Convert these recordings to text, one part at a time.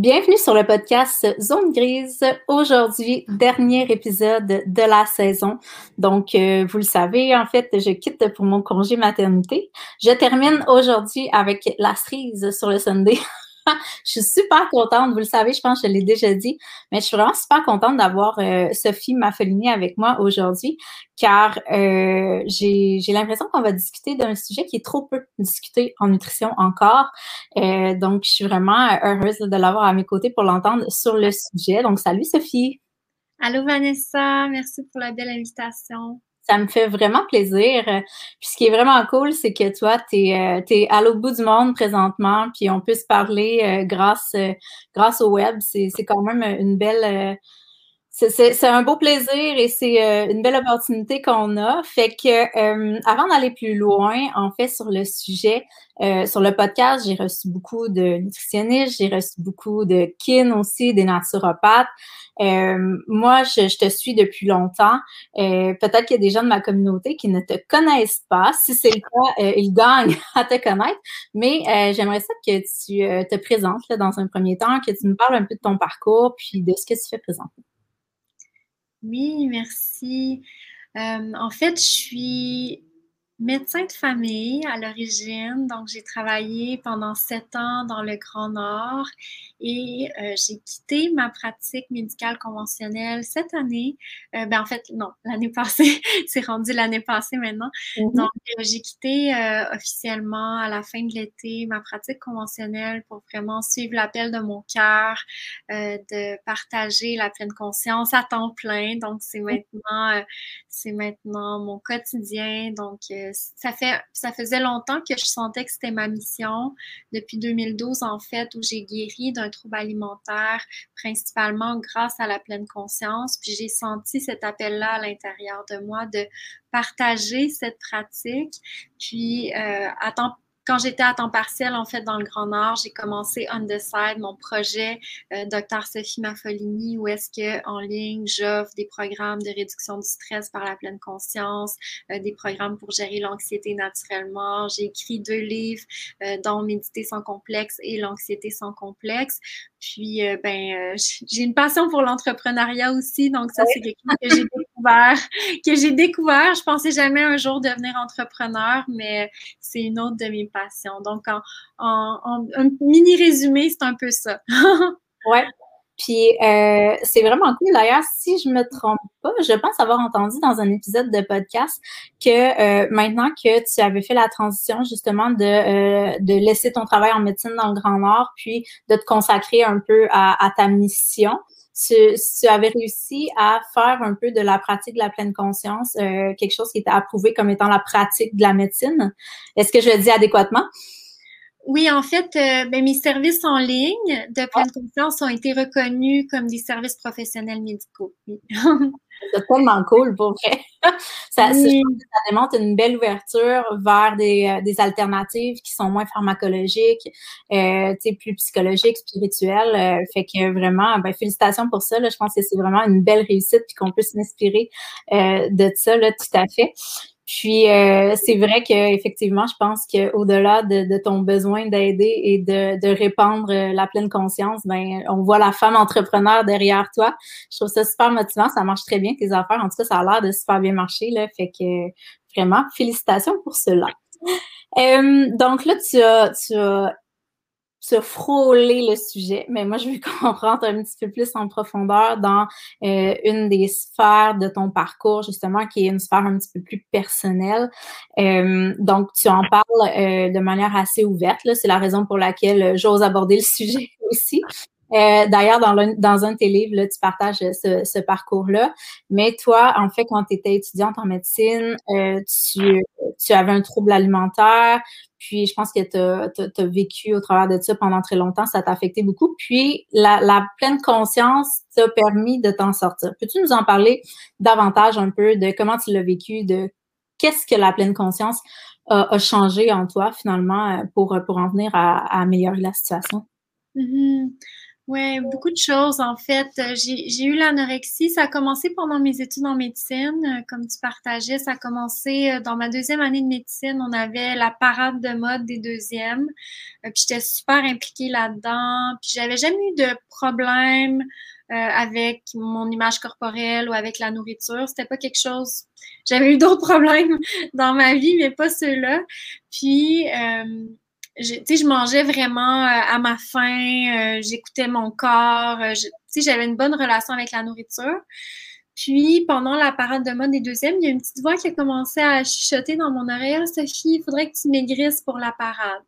Bienvenue sur le podcast Zone Grise. Aujourd'hui, dernier épisode de la saison. Donc, euh, vous le savez, en fait, je quitte pour mon congé maternité. Je termine aujourd'hui avec la cerise sur le Sunday. je suis super contente, vous le savez, je pense que je l'ai déjà dit, mais je suis vraiment super contente d'avoir euh, Sophie Maffolini avec moi aujourd'hui, car euh, j'ai l'impression qu'on va discuter d'un sujet qui est trop peu discuté en nutrition encore. Euh, donc, je suis vraiment heureuse de l'avoir à mes côtés pour l'entendre sur le sujet. Donc, salut Sophie. Allô Vanessa, merci pour la belle invitation ça me fait vraiment plaisir. Puis ce qui est vraiment cool, c'est que toi, tu es, euh, à l'autre bout du monde présentement, puis on peut se parler euh, grâce, euh, grâce au web. C'est quand même une belle c'est un beau plaisir et c'est euh, une belle opportunité qu'on a. Fait que euh, avant d'aller plus loin, en fait, sur le sujet, euh, sur le podcast, j'ai reçu beaucoup de nutritionnistes, j'ai reçu beaucoup de kin aussi, des naturopathes. moi, je, je, te suis depuis longtemps. Peut-être qu'il y a des gens de ma communauté qui ne te connaissent pas. Si c'est le cas, ils gagnent à te connaître. Mais j'aimerais ça que tu te présentes là, dans un premier temps, que tu nous parles un peu de ton parcours puis de ce que tu fais présentement. Oui, merci. Euh, en fait, je suis médecin de famille à l'origine, donc j'ai travaillé pendant sept ans dans le Grand Nord et euh, j'ai quitté ma pratique médicale conventionnelle cette année. Euh, ben en fait, non, l'année passée, c'est rendu l'année passée maintenant. Mm-hmm. Donc, euh, j'ai quitté officiellement à la fin de l'été ma pratique conventionnelle pour vraiment suivre l'appel de mon cœur, de partager la pleine conscience à temps plein. Donc, c'est mm-hmm. maintenant, c'est maintenant mon quotidien. Donc, ça, fait, ça faisait longtemps que je sentais que c'était ma mission. Depuis 2012, en fait, où j'ai guéri d'un trouble alimentaire, principalement grâce à la pleine conscience. Puis j'ai senti cet appel-là à l'intérieur de moi de partager cette pratique. Puis, euh, à temps quand j'étais à temps partiel, en fait, dans le Grand Nord, j'ai commencé On the Side, mon projet euh, Dr. Sophie Maffolini, où est-ce que en ligne, j'offre des programmes de réduction du stress par la pleine conscience, euh, des programmes pour gérer l'anxiété naturellement. J'ai écrit deux livres, euh, dont Méditer sans complexe et L'anxiété sans complexe. Puis, ben, j'ai une passion pour l'entrepreneuriat aussi, donc ça, c'est quelque chose que j'ai Que j'ai découvert. Je pensais jamais un jour devenir entrepreneur, mais c'est une autre de mes passions. Donc, en, un mini résumé, c'est un peu ça. ouais. Puis euh, c'est vraiment cool. D'ailleurs, si je me trompe pas, je pense avoir entendu dans un épisode de podcast que euh, maintenant que tu avais fait la transition justement de, euh, de laisser ton travail en médecine dans le Grand Nord, puis de te consacrer un peu à ta mission, tu, tu, avais réussi à faire un peu de la pratique de la pleine conscience, quelque chose qui était approuvé comme étant la pratique de la médecine. Est-ce que je le dis adéquatement? Oui, en fait, euh, ben, mes services en ligne de pleine confiance ont été reconnus comme des services professionnels médicaux. C'est tellement cool pour vrai. ça, ça, démontre une belle ouverture vers des, euh, des alternatives qui sont moins pharmacologiques, euh, plus psychologiques, spirituelles. Euh, fait que vraiment, ben, félicitations pour ça. Là. Je pense que c'est vraiment une belle réussite puis qu'on peut s'inspirer de ça, là, tout à fait. Puis euh, c'est vrai qu'effectivement, je pense qu'au-delà de, de, ton besoin d'aider et de, de, répandre euh, la pleine conscience, ben on voit la femme entrepreneur derrière toi. Je trouve ça super motivant, ça marche très bien tes affaires. En tout cas, ça a l'air de super bien marcher là, fait que vraiment félicitations pour cela. Euh, donc là, tu as, tu as se frôler le sujet, mais moi, je veux qu'on rentre un petit peu plus en profondeur dans euh, une des sphères de ton parcours, justement, qui est une sphère un petit peu plus personnelle. Euh, donc, tu en parles euh, de manière assez ouverte. C'est la raison pour laquelle j'ose aborder le sujet aussi. Euh, d'ailleurs, dans, dans un de tes livres, là, tu partages ce, ce parcours-là. Mais toi, en fait, quand tu étais étudiante en médecine, euh, tu, tu avais un trouble alimentaire, puis je pense que tu as, vécu au travers de ça pendant très longtemps, ça t'a affecté beaucoup. Puis la, la pleine conscience t'a permis de t'en sortir. Peux-tu nous en parler davantage un peu de comment tu l'as vécu, de qu'est-ce que la pleine conscience a, changé en toi finalement pour, pour en venir à, améliorer la situation? Mm-hmm. Oui, beaucoup de choses en fait. Euh, j'ai eu l'anorexie. Ça a commencé pendant mes études en médecine, euh, comme tu partageais. Ça a commencé euh, dans ma deuxième année de médecine. On avait la parade de mode des deuxièmes. Puis j'étais super impliquée là-dedans. Puis j'avais jamais eu de problème avec mon image corporelle ou avec la nourriture. C'était pas quelque chose. J'avais eu d'autres problèmes dans ma vie, mais pas ceux-là. Puis je, je mangeais vraiment euh, à ma faim, euh, j'écoutais mon corps, euh, j'avais une bonne relation avec la nourriture. Puis, pendant la parade de mode des deuxièmes, il y a une petite voix qui a commencé à chuchoter dans mon oreille. Ah, Sophie, il faudrait que tu maigrisses pour la parade.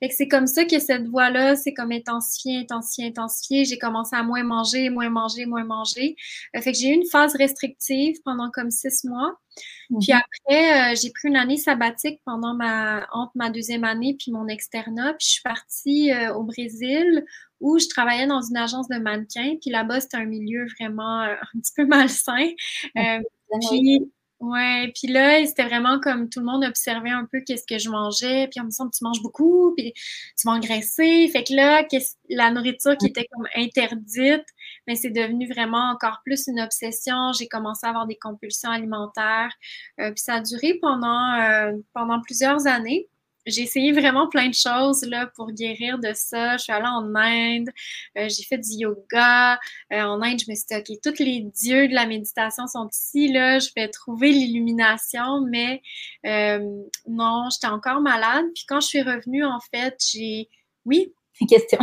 Fait que c'est comme ça que cette voix-là, c'est comme intensifié, intensifié, intensifié. J'ai commencé à moins manger, moins manger, moins manger. Euh, fait que j'ai eu une phase restrictive pendant comme six mois. Puis mhm. après, euh, j'ai pris une année sabbatique pendant ma entre ma deuxième année puis mon externat. Puis je suis partie euh, au Brésil où je travaillais dans une agence de mannequins. Puis là-bas, c'était un milieu vraiment un petit peu malsain. puis Ouais, puis là, c'était vraiment comme tout le monde observait un peu qu'est-ce que je mangeais, puis on me semble tu manges beaucoup, puis tu vas engraisser. Fait que là, la nourriture qui était comme interdite, mais c'est devenu vraiment encore plus une obsession. J'ai commencé à avoir des compulsions alimentaires, euh, puis ça a duré pendant euh, pendant plusieurs années j'ai essayé vraiment plein de choses là, pour guérir de ça. Je suis allée en Inde, euh, j'ai fait du yoga. Euh, en Inde, je me suis dit, OK, tous les dieux de la méditation sont ici. Là, je vais trouver l'illumination, mais euh, non, j'étais encore malade. Puis quand je suis revenue, en fait, j'ai. Oui? Question.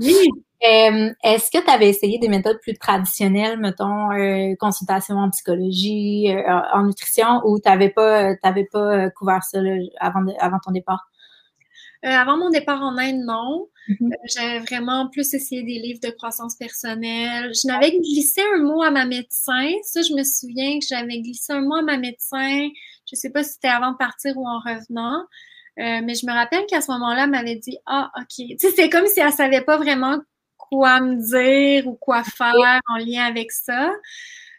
oui. Euh, est-ce que tu avais essayé des méthodes plus traditionnelles, mettons, euh, consultation en psychologie, euh, en nutrition, ou tu n'avais pas, pas couvert ça avant, avant ton départ? avant mon départ en Inde, non. Mm-hmm. J'avais vraiment plus essayé des livres de croissance personnelle. Je n'avais glissé un mot à ma médecin. Ça, je me souviens que j'avais glissé un mot à ma médecin. Je ne sais pas si c'était avant de partir ou en revenant. mais je me rappelle qu'à ce moment-là, elle m'avait dit Ah, OK. Tu sais, c'est comme si elle ne savait pas vraiment quoi me dire ou quoi faire en lien avec ça.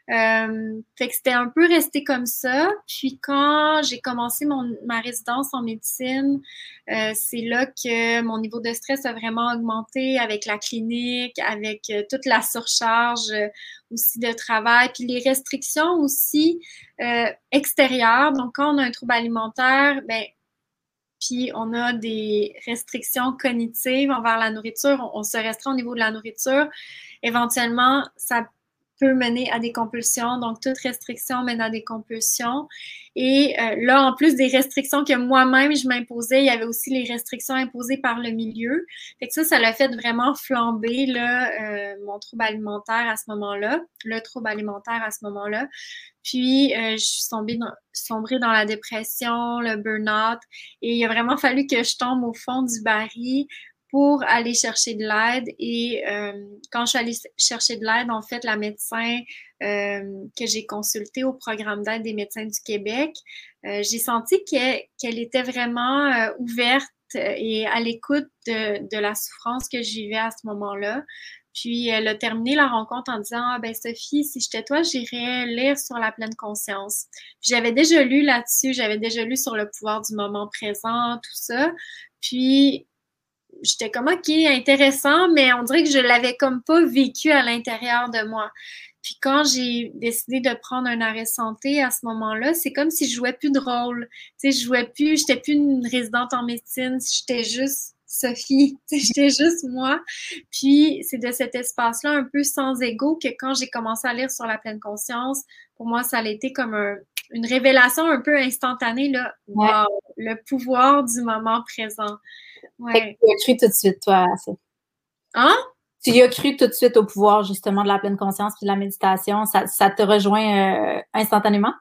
Euh, que c'était un peu resté comme ça. Puis quand j'ai commencé ma résidence en médecine, euh, c'est là que mon niveau de stress a vraiment augmenté avec la clinique, avec euh, toute la surcharge aussi de travail, puis les restrictions aussi extérieures. Donc quand on a un trouble alimentaire, ben puis on a des restrictions cognitives envers la nourriture, on, se restreint au niveau de la nourriture, éventuellement, ça peut mener à des compulsions. Donc, toute restriction mène à des compulsions. Et euh, là, en plus des restrictions que moi-même je m'imposais, il y avait aussi les restrictions imposées par le milieu. Fait que ça, ça l'a fait vraiment flamber là, euh, mon trouble alimentaire à ce moment-là, le trouble alimentaire à ce moment-là. Puis, euh, je suis tombée sombrée dans la dépression, le burn-out. Et il a vraiment fallu que je tombe au fond du baril pour aller chercher de l'aide. Et euh, quand je suis allée chercher de l'aide, en fait, la médecin euh, que j'ai consultée au programme d'aide des médecins du Québec, euh, j'ai senti qu'elle était vraiment ouverte et à l'écoute de, de, la souffrance que je vivais à ce moment-là. Puis elle a terminé la rencontre en disant Ah ben Sophie, si j'étais toi, j'irais lire sur la pleine conscience. J'avais déjà lu là-dessus, j'avais déjà lu sur le pouvoir du moment présent, tout ça. Puis j'étais comme OK, intéressant, mais on dirait que je l'avais comme pas vécu à l'intérieur de moi. Puis quand j'ai décidé de prendre un arrêt santé à ce moment-là, c'est comme si je jouais plus de rôle. Tu sais, je jouais plus, j'étais plus une résidente en médecine, j'étais juste Sophie, j'étais juste moi. Puis c'est de cet espace-là un peu sans ego que quand j'ai commencé à lire sur la pleine conscience, pour moi, ça a été comme une révélation un peu instantanée, là. le pouvoir du moment présent. Ouais. Tu as cru tout de suite, toi, à ça. Hein? Tu y as cru tout de suite au pouvoir, justement, de la pleine conscience puis de la méditation. Ça, ça te rejoint euh, instantanément?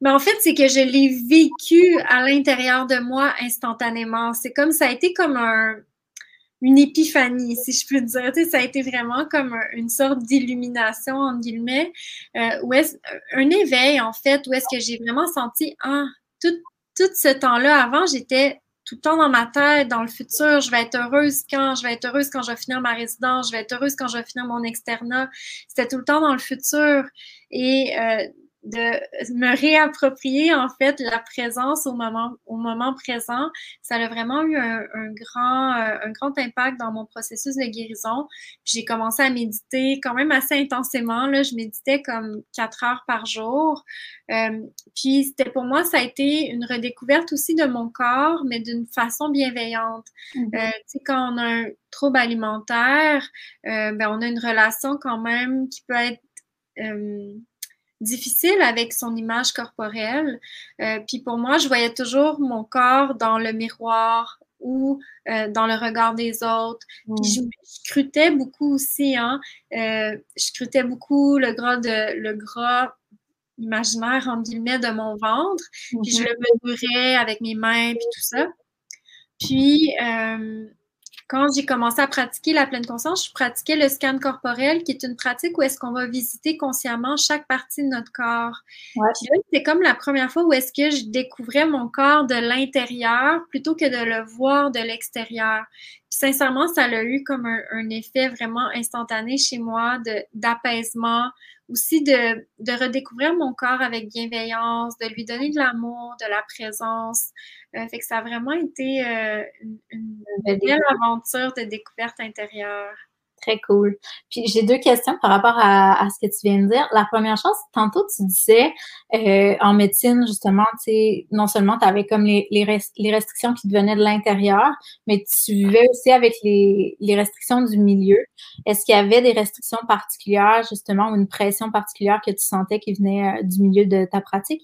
Mais en fait, c'est que je l'ai vécu à l'intérieur de moi instantanément. C'est comme ça a été comme un, une épiphanie, si je peux dire. Tu sais, ça a été vraiment comme une sorte d'illumination, en guillemets, euh, où est un éveil, en fait, où est-ce que j'ai vraiment senti, ah, tout, tout ce temps-là, avant, j'étais tout le temps dans ma tête, dans le futur, je vais être heureuse quand, je vais être heureuse quand je vais finir ma résidence, je vais être heureuse quand je vais finir mon externat. C'était tout le temps dans le futur. Et euh, de me réapproprier en fait la présence au moment, au moment présent, ça a vraiment eu un, grand, euh, un grand impact dans mon processus de guérison. J'ai commencé à méditer quand même assez intensément. Là, je méditais comme quatre heures par jour. Euh, puis c'était pour moi, ça a été une redécouverte aussi de mon corps, mais d'une façon bienveillante. Mm-hmm. euh, tu sais, quand on a un trouble alimentaire, euh, ben, on a une relation quand même qui peut être difficile avec son image corporelle. Euh, puis pour moi, je voyais toujours mon corps dans le miroir ou euh, dans le regard des autres. Puis je, scrutais beaucoup aussi, hein. Euh, je scrutais beaucoup le gras de le gras imaginaire en guillemets de mon ventre. Puis je mhm. le mesurais avec mes mains puis tout ça. Puis quand j'ai commencé à pratiquer la pleine conscience, je pratiquais le scan corporel, qui est une pratique où est-ce qu'on va visiter consciemment chaque partie de notre corps. c'est comme la première fois où est-ce que je découvrais mon corps de l'intérieur plutôt que de le voir de l'extérieur. sincèrement, ça a eu comme un, effet vraiment instantané chez moi d'apaisement, aussi de, de, redécouvrir mon corps avec bienveillance, de lui donner de l'amour, de la présence. Euh, fait que ça a vraiment été euh, une, belle aventure de découverte intérieure. Très cool. Puis j'ai deux questions par rapport à, ce que tu viens de dire. La première chose, tantôt tu disais euh, en médecine, justement, tu sais, non seulement tu avais comme les, restrictions qui te venaient de l'intérieur, mais tu vivais aussi avec les, les restrictions du milieu. Est-ce qu'il y avait des restrictions particulières, justement, ou une pression particulière que tu sentais qui venait euh, du milieu de ta pratique?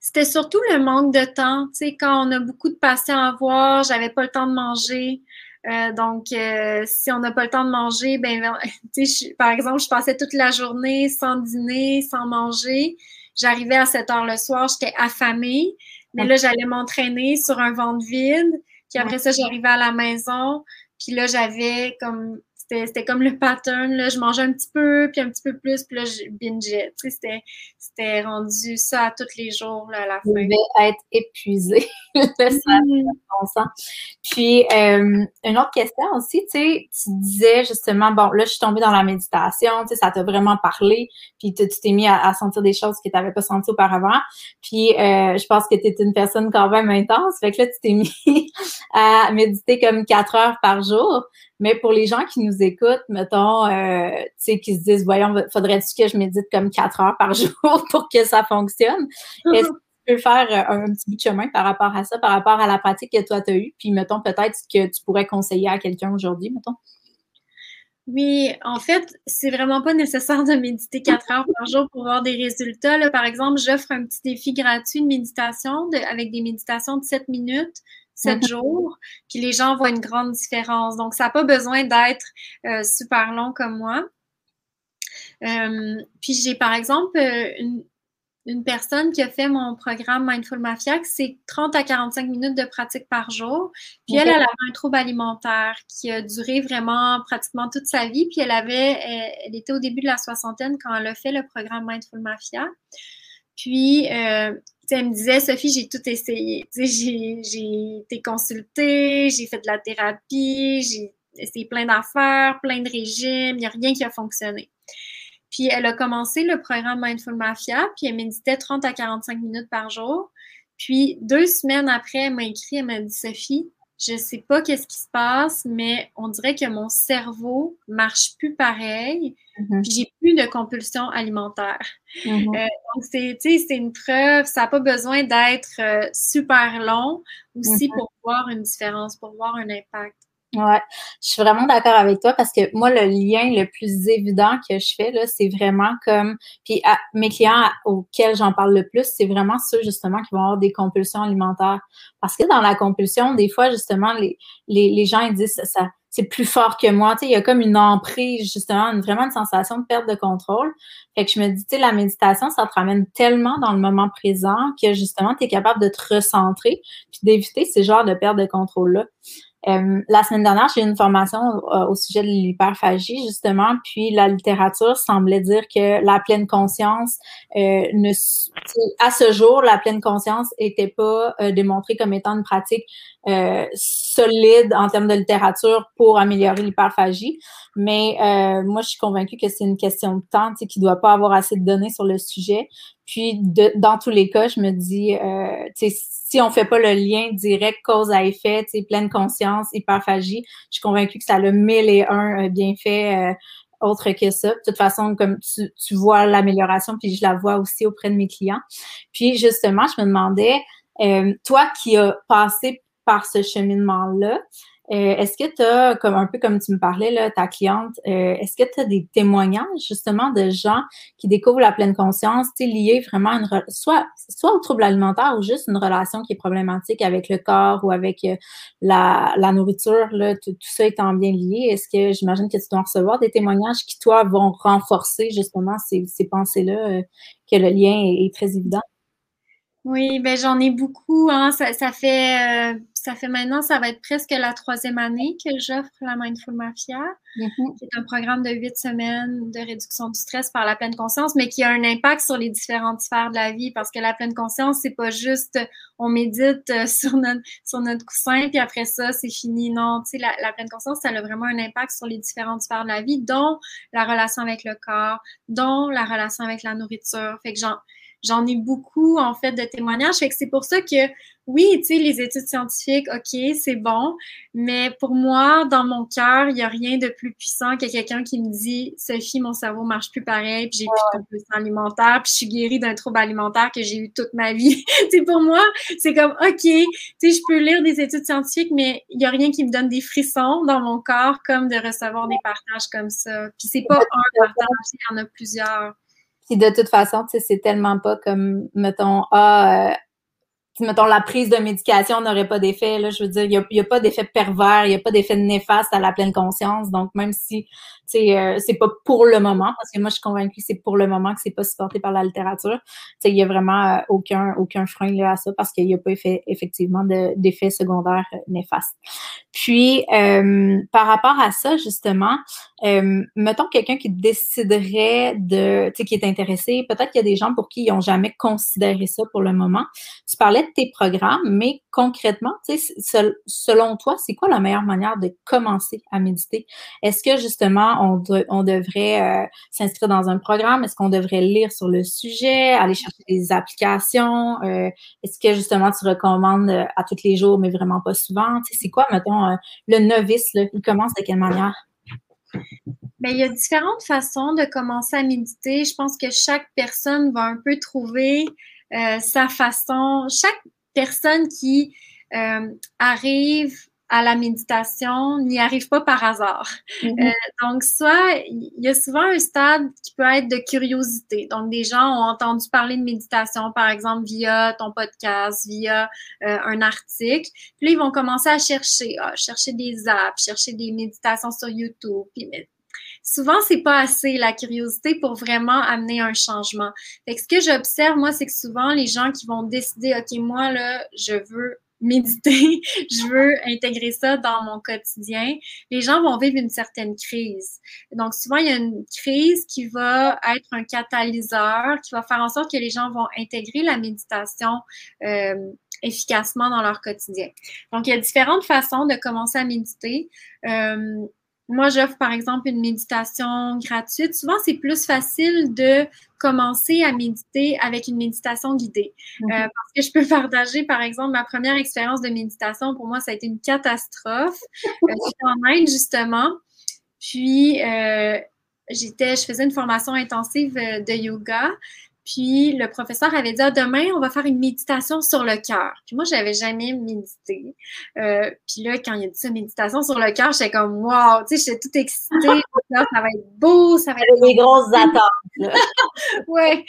C'était surtout le manque de temps. Tu sais, quand on a beaucoup de patients à voir, j'avais pas le temps de manger. Euh, donc, euh, si on n'a pas le temps de manger, ben, par exemple, je passais toute la journée sans dîner, sans manger. J'arrivais à 7 heures le soir, j'étais affamée, mais là, j'allais m'entraîner sur un ventre vide. Puis après ça, j'arrivais à la maison, puis là, j'avais comme c'était comme le pattern. Là, je mangeais un petit peu, puis un petit peu plus, puis là, je bingeais. Tu sais, c'était rendu ça à tous les jours là, à la fin. Je vais être épuisée. ça mm. Puis, euh, une autre question aussi, tu sais, tu disais justement, bon, là, je suis tombée dans la méditation, tu sais, ça t'a vraiment parlé, puis tu t'es mis à, sentir des choses que tu n'avais pas senties auparavant. Puis, euh, je pense que tu es une personne quand même intense, fait que là, tu t'es mis à méditer comme quatre heures par jour. Mais pour les gens qui nous écoutent, mettons, euh, tu sais, qui se disent, voyons, faudrait-tu que je médite comme quatre heures par jour pour que ça fonctionne? Est-ce que tu peux faire euh, un, petit bout de chemin par rapport à ça, par rapport à la pratique que toi, tu as eue? Puis, mettons, peut-être que tu pourrais conseiller à quelqu'un aujourd'hui, mettons? Oui, en fait, c'est vraiment pas nécessaire de méditer quatre heures par jour pour avoir des résultats. Là, par exemple, j'offre un petit défi gratuit de méditation avec des méditations de 7 minutes sept jours, puis les gens voient une grande différence. Donc, ça n'a pas besoin d'être euh, super long comme moi. Euh, puis j'ai par exemple euh, une, une, personne qui a fait mon programme Mindful Mafia, c'est 30 à 45 minutes de pratique par jour. Puis elle, elle avait un trouble alimentaire qui a duré vraiment pratiquement toute sa vie. Puis elle avait, elle, était au début de la soixantaine quand elle a fait le programme Mindful Mafia. Puis, euh, elle me disait, Sophie, j'ai tout essayé. J'ai été consultée, j'ai fait de la thérapie, j'ai essayé plein d'affaires, plein de régimes, il n'y a rien qui a fonctionné. Puis elle a commencé le programme Mindful Mafia, puis elle méditait 30 à 45 minutes par jour. Puis deux semaines après, elle m'a écrit, elle m'a dit, Sophie, je sais pas qu'est-ce qui se passe, mais on dirait que mon cerveau marche plus pareil. Mm-hmm. J'ai plus de compulsion alimentaire. Mm-hmm. Euh, donc c'est, c'est une preuve. Ça n'a pas besoin d'être euh, super long aussi mm-hmm. pour voir une différence, pour voir un impact. Ouais, je suis vraiment d'accord avec toi parce que moi, le lien le plus évident que je fais, là, c'est vraiment comme, puis à, mes clients auxquels j'en parle le plus, c'est vraiment ceux, justement, qui vont avoir des compulsions alimentaires. Parce que dans la compulsion, des fois, justement, les, les, les gens, ils disent, ça, c'est plus fort que moi. Tu sais, il y a comme une emprise, justement, une, vraiment une sensation de perte de contrôle. Fait que je me dis, tu sais, la méditation, ça te ramène tellement dans le moment présent que, justement, tu es capable de te recentrer puis d'éviter ces genres de perte de contrôle-là. Euh, la semaine dernière, j'ai eu une formation euh, au sujet de l'hyperphagie, justement, puis la littérature semblait dire que la pleine conscience, euh, ne, à ce jour, la pleine conscience n'était pas démontrée comme étant une pratique solide en termes de littérature pour améliorer l'hyperphagie. Mais moi, je suis convaincue que c'est une question de temps, qu'il ne doit pas avoir assez de données sur le sujet. Puis, dans tous les cas, je me dis, si on fait pas le lien direct cause à effet, pleine conscience, hyperphagie, je suis convaincue que ça a le mille et un euh, bienfaits euh, autre que ça. De toute façon, comme tu, tu vois l'amélioration, puis je la vois aussi auprès de mes clients. Puis justement, je me demandais, euh, toi qui as passé par ce cheminement-là, euh, est-ce que tu as, comme un peu comme tu me parlais, là, ta cliente, euh, est-ce que tu as des témoignages justement de gens qui découvrent la pleine conscience, liés vraiment à une soit, soit au trouble alimentaire ou juste une relation qui est problématique avec le corps ou avec euh, la, la, nourriture, là, tout, ça étant bien lié, est-ce que j'imagine que tu dois recevoir des témoignages qui, toi, vont renforcer justement ces, ces pensées-là, que le lien est très évident? Oui, ben j'en ai beaucoup. Hein. Ça, ça, fait, euh, ça fait maintenant, ça va être presque la troisième année que j'offre la Mindful Mafia, mm-hmm. qui est un programme de huit semaines de réduction du stress par la pleine conscience, mais qui a un impact sur les différentes sphères de la vie, parce que la pleine conscience, c'est pas juste on médite euh, sur notre, sur notre coussin, puis après ça, c'est fini. Non, tu sais, la, la pleine conscience, ça a vraiment un impact sur les différentes sphères de la vie, dont la relation avec le corps, dont la relation avec la nourriture. Fait que genre, j'en ai beaucoup, en fait, de témoignages. Fait que c'est pour ça que, oui, tu sais, les études scientifiques, OK, c'est bon, mais pour moi, dans mon cœur, il n'y a rien de plus puissant que quelqu'un qui me dit, Sophie, mon cerveau marche plus pareil, puis j'ai plus de besoin alimentaire, puis je suis guérie d'un trouble alimentaire que j'ai eu toute ma vie. tu pour moi, c'est comme, OK, tu sais, je peux lire des études scientifiques, mais il n'y a rien qui me donne des frissons dans mon corps comme de recevoir des partages comme ça. Puis c'est pas un partage, il y en a plusieurs. Puis de toute façon, tu sais, c'est tellement pas comme, mettons, ah, euh, mettons, la prise de médication n'aurait pas d'effet. Là, je veux dire, il n'y a, a, pas d'effet pervers, il n'y a pas d'effet néfaste à la pleine conscience. Donc, même si euh, c'est pas pour le moment, parce que moi, je suis convaincue que c'est pour le moment que c'est pas supporté par la littérature. Il y a vraiment euh, aucun, aucun frein à ça parce qu'il n'y a pas effectivement d'effet secondaire euh, néfaste. Puis, euh, par rapport à ça, justement, euh, mettons quelqu'un qui déciderait de, tu sais, qui est intéressé, peut-être qu'il y a des gens pour qui ils n'ont jamais considéré ça pour le moment. Tu parlais de tes programmes, mais concrètement, tu sais, selon toi, c'est quoi la meilleure manière de commencer à méditer? Est-ce que justement, on, devrait euh, s'inscrire dans un programme? Est-ce qu'on devrait lire sur le sujet, aller chercher des applications? Euh, est-ce que justement tu recommandes euh, à tous les jours, mais vraiment pas souvent? c'est quoi, mettons, le novice, il commence de quelle manière? Bien, il y a différentes façons de commencer à méditer. Je pense que chaque personne va un peu trouver sa façon. Chaque personne qui arrive à la méditation n'y arrive pas par hasard. Mm-hmm. Euh, donc, soit il y a souvent un stade qui peut être de curiosité. Donc, des gens ont entendu parler de méditation, par exemple, via ton podcast, via euh, un article. Puis là, ils vont commencer à chercher, à chercher des apps, chercher des méditations sur YouTube. Puis, mais, souvent, c'est pas assez la curiosité pour vraiment amener un changement. Fait que ce que j'observe, moi, c'est que souvent, les gens qui vont décider, OK, moi, là, je veux méditer, je veux intégrer ça dans mon quotidien, les gens vont vivre une certaine crise. Donc, souvent, il y a une crise qui va être un catalyseur, qui va faire en sorte que les gens vont intégrer la méditation euh, efficacement dans leur quotidien. Donc, il y a différentes façons de commencer à méditer. Euh, moi, j'offre par exemple une méditation gratuite. Souvent, c'est plus facile de commencer à méditer avec une méditation guidée. Euh, mhm. parce que je peux partager, par exemple, ma première expérience de méditation, pour moi, ça a été une catastrophe. euh, j'étais en Inde, justement. Puis, euh, j'étais, je faisais une formation intensive euh, de yoga. Puis le professeur avait dit ah, demain, on va faire une méditation sur le cœur. Puis moi, je n'avais jamais médité. Euh, puis là, quand il a dit ça, méditation sur le cœur, j'étais comme wow, tu sais, j'étais toute excitée. ça va être beau, ça va être. des grosses attentes. ouais.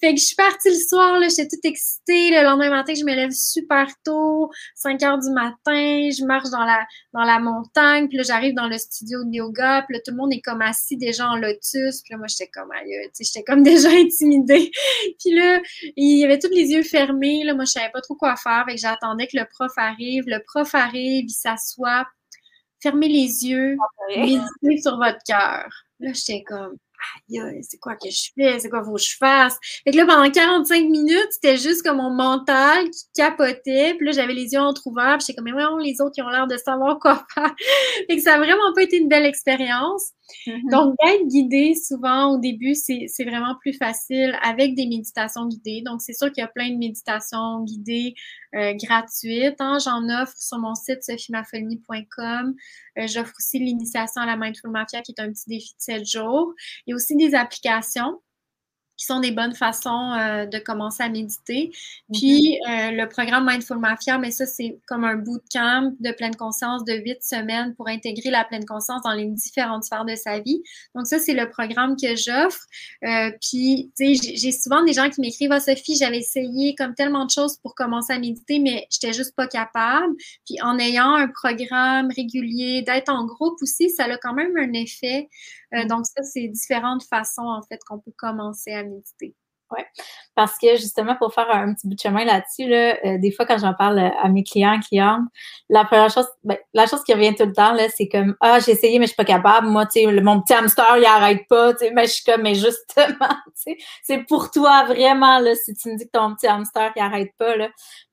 Fait que je suis partie le soir, là, j'étais toute excitée. Le lendemain matin, je me lève super tôt, 5 heures du matin, je marche dans la, dans la montagne. Puis là, j'arrive dans le studio de yoga. Puis là, tout le monde est comme assis déjà en lotus. Puis là, moi, j'étais comme aïe, tu sais, j'étais comme déjà intimidée. Sais. Puis là, il y avait tous les yeux fermés. Là, moi, je savais pas trop quoi faire. Fait que j'attendais que le prof arrive. Le prof arrive, il s'assoit. Fermez les yeux, méditez sur votre cœur. Là, j'étais comme, aïe, c'est quoi que je fais? C'est quoi faut que je fasse? Fait que là, pendant 45 minutes, c'était juste comme mon mental qui capotait. Puis là, j'avais les yeux entrouverts. Puis j'étais comme, mais voyons, les autres, qui ont l'air de savoir quoi faire. fait que ça a vraiment pas été une belle expérience. Mm-hmm. Donc, d'être guidé, souvent, au début, c'est vraiment plus facile avec des méditations guidées. Donc, c'est sûr qu'il y a plein de méditations guidées euh, gratuites. Hein. J'en offre sur mon site sophiemafolie.com. Euh, j'offre aussi l'initiation à la Mindful Mafia, qui est un petit défi de 7 jours. Il y a aussi des applications qui sont des bonnes façons euh, de commencer à méditer. Puis euh, le programme Mindful Mafia, mais ça, c'est comme un bootcamp de pleine conscience de huit semaines pour intégrer la pleine conscience dans les différentes sphères de sa vie. Donc ça, c'est le programme que j'offre. Euh, puis, tu sais, j'ai souvent des gens qui m'écrivent, ah, Sophie, j'avais essayé comme tellement de choses pour commencer à méditer, mais j'étais juste pas capable. Puis en ayant un programme régulier, d'être en groupe aussi, ça a quand même un effet. Euh, donc, ça, c'est différentes façons, en fait, qu'on peut commencer à méditer. Oui, parce que justement, pour faire un petit bout de chemin là-dessus, là, euh, des fois, quand j'en parle à mes clients, clientes, la première chose, ben, la chose qui revient tout le temps, là, c'est comme Ah, j'ai essayé, mais je suis pas capable. Moi, tu sais, mon petit hamster, il arrête pas, tu sais, mais je suis comme, mais justement, tu sais, c'est pour toi vraiment, là, si tu me dis que ton petit hamster, il arrête pas, là.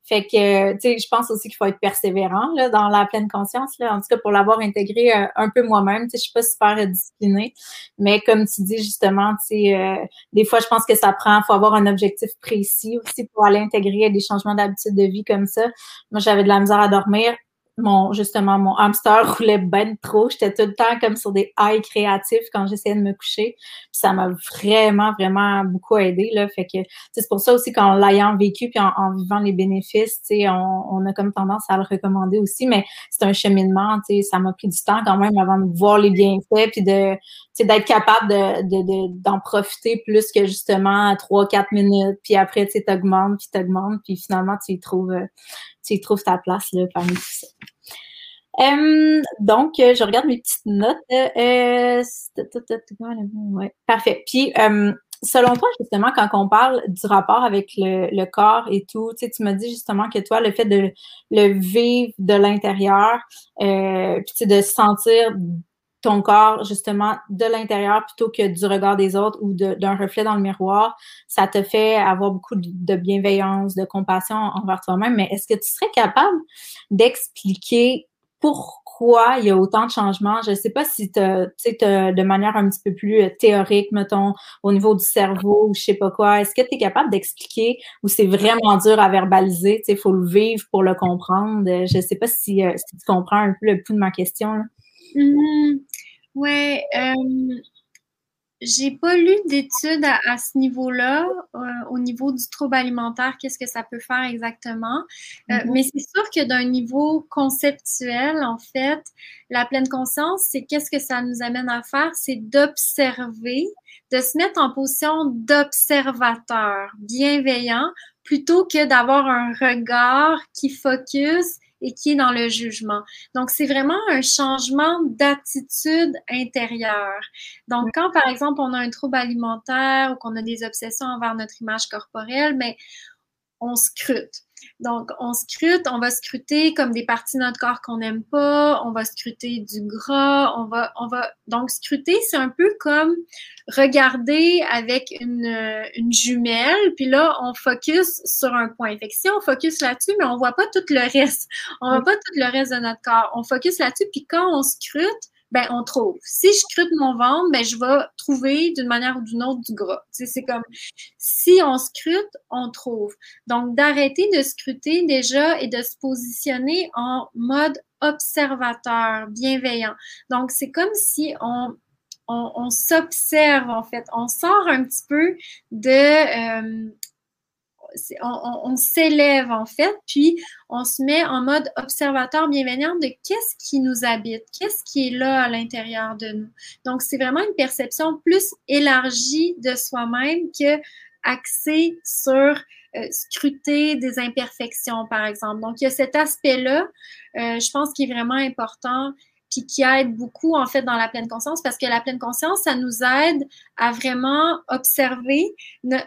Fait que, tu sais, je pense aussi qu'il faut être persévérant là, dans la pleine conscience. Là. En tout cas, pour l'avoir intégré euh, un peu moi-même, tu sais, je suis pas super disciplinée. Mais comme tu dis justement, tu sais, euh, des fois, je pense que ça prend, faut avoir un objectif précis aussi pour aller intégrer des changements d'habitude de vie comme ça. Moi, j'avais de la misère à dormir mon justement mon hamster roulait ben trop. J'étais tout le temps comme sur des highs créatifs quand j'essayais de me coucher. ça m'a vraiment, vraiment beaucoup aidé. Là. Fait que c'est pour ça aussi qu'en l'ayant vécu puis en, vivant les bénéfices, on, on a comme tendance à le recommander aussi. Mais c'est un cheminement. Ça m'a pris du temps quand même avant de voir les bienfaits puis de d'être capable de, d'en profiter plus que justement trois, quatre minutes. Puis après, tu t'augmentes, puis t'augmentes, puis finalement, tu y trouves tu trouves ta place là, parmi tout ça. donc, je regarde mes petites notes. Euh, parfait. Puis, selon toi, justement, quand on parle du rapport avec le, corps et tout, tu sais, tu m'as dit justement que toi, le fait de le vivre de l'intérieur, euh, puis de sentir ton corps justement de l'intérieur plutôt que du regard des autres ou d'un reflet dans le miroir, ça te fait avoir beaucoup de bienveillance, de compassion envers toi-même. Mais est-ce que tu serais capable d'expliquer pourquoi il y a autant de changements? Je ne sais pas si tu de manière un petit peu plus euh, théorique, mettons, au niveau du cerveau ou je sais pas quoi, est-ce que tu es capable d'expliquer ou c'est vraiment dur à verbaliser? Il faut le vivre pour le comprendre. Je ne sais pas si, euh, si, tu comprends un peu le pouls de ma question. Mmh. Ouais, j'ai pas lu d'études à, ce niveau-là, euh, au niveau du trouble alimentaire, qu'est-ce que ça peut faire exactement. Euh, mmh mais c'est sûr que d'un niveau conceptuel, en fait, la pleine conscience, c'est qu'est-ce que ça nous amène à faire, c'est d'observer, de se mettre en position d'observateur bienveillant plutôt que d'avoir un regard qui focus et qui est dans le jugement. Donc, c'est vraiment un changement d'attitude intérieure. Donc, quand, par exemple, on a un trouble alimentaire ou qu'on a des obsessions envers notre image corporelle, mais on scrute. Donc, on scrute, on va scruter comme des parties de notre corps qu'on n'aime pas, on va scruter du gras, on va, on va. Donc, scruter, c'est un peu comme regarder avec une, une jumelle, puis là, on focus sur un point. Fait que si on focus là-dessus, mais on voit pas tout le reste. On voit pas tout le reste de notre corps. On focus là-dessus, puis quand on scrute, ben on trouve. Si je scrute mon ventre, ben je vais trouver d'une manière ou d'une autre du gras. c'est comme si on scrute, on trouve. Donc d'arrêter de scruter déjà et de se positionner en mode observateur, bienveillant. Donc c'est comme si on on, s'observe en fait, on sort un petit peu de euh, on, s'élève en fait, puis on se met en mode observateur bienveillant de qu'est-ce qui nous habite, qu'est-ce qui est là à l'intérieur de nous. Donc, c'est vraiment une perception plus élargie de soi-même que axée sur euh, scruter des imperfections, par exemple. Donc, il y a cet aspect-là, euh, je pense, qui est vraiment important puis qui aide beaucoup en fait dans la pleine conscience parce que la pleine conscience, ça nous aide à vraiment observer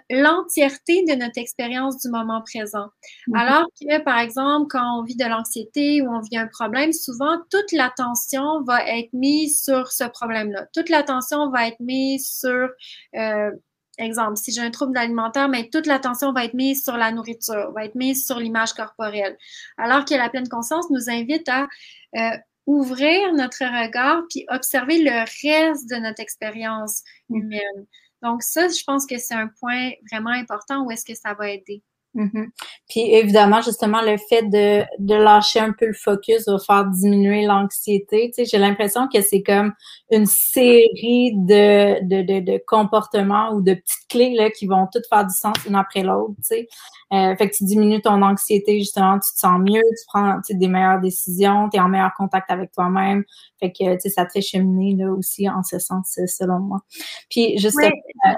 l'entièreté de notre expérience du moment présent. Mhm. Alors que par exemple, quand on vit de l'anxiété ou on vit un problème, souvent toute l'attention va être mise sur ce problème-là. Toute l'attention va être mise sur euh, Exemple, si j'ai un trouble alimentaire, mais toute l'attention va être mise sur la nourriture, va être mise sur l'image corporelle. Alors que la pleine conscience nous invite à euh, ouvrir notre regard puis observer le reste de notre expérience humaine. Donc ça, je pense que c'est un point vraiment important où est-ce que ça va aider. Mm-hmm. Puis évidemment, justement, le fait de, de lâcher un peu le focus va faire diminuer l'anxiété. Tu sais, j'ai l'impression que c'est comme une série de, de, de, de, comportements ou de petites clés là, qui vont toutes faire du sens une après l'autre. Tu sais. Euh, fait que tu diminues ton anxiété, justement, tu te sens mieux, tu prends tu sais, des meilleures décisions, tu es en meilleur contact avec toi-même. Fait que tu sais, ça te fait cheminer là, aussi en ce sens, selon moi. Puis justement, oui.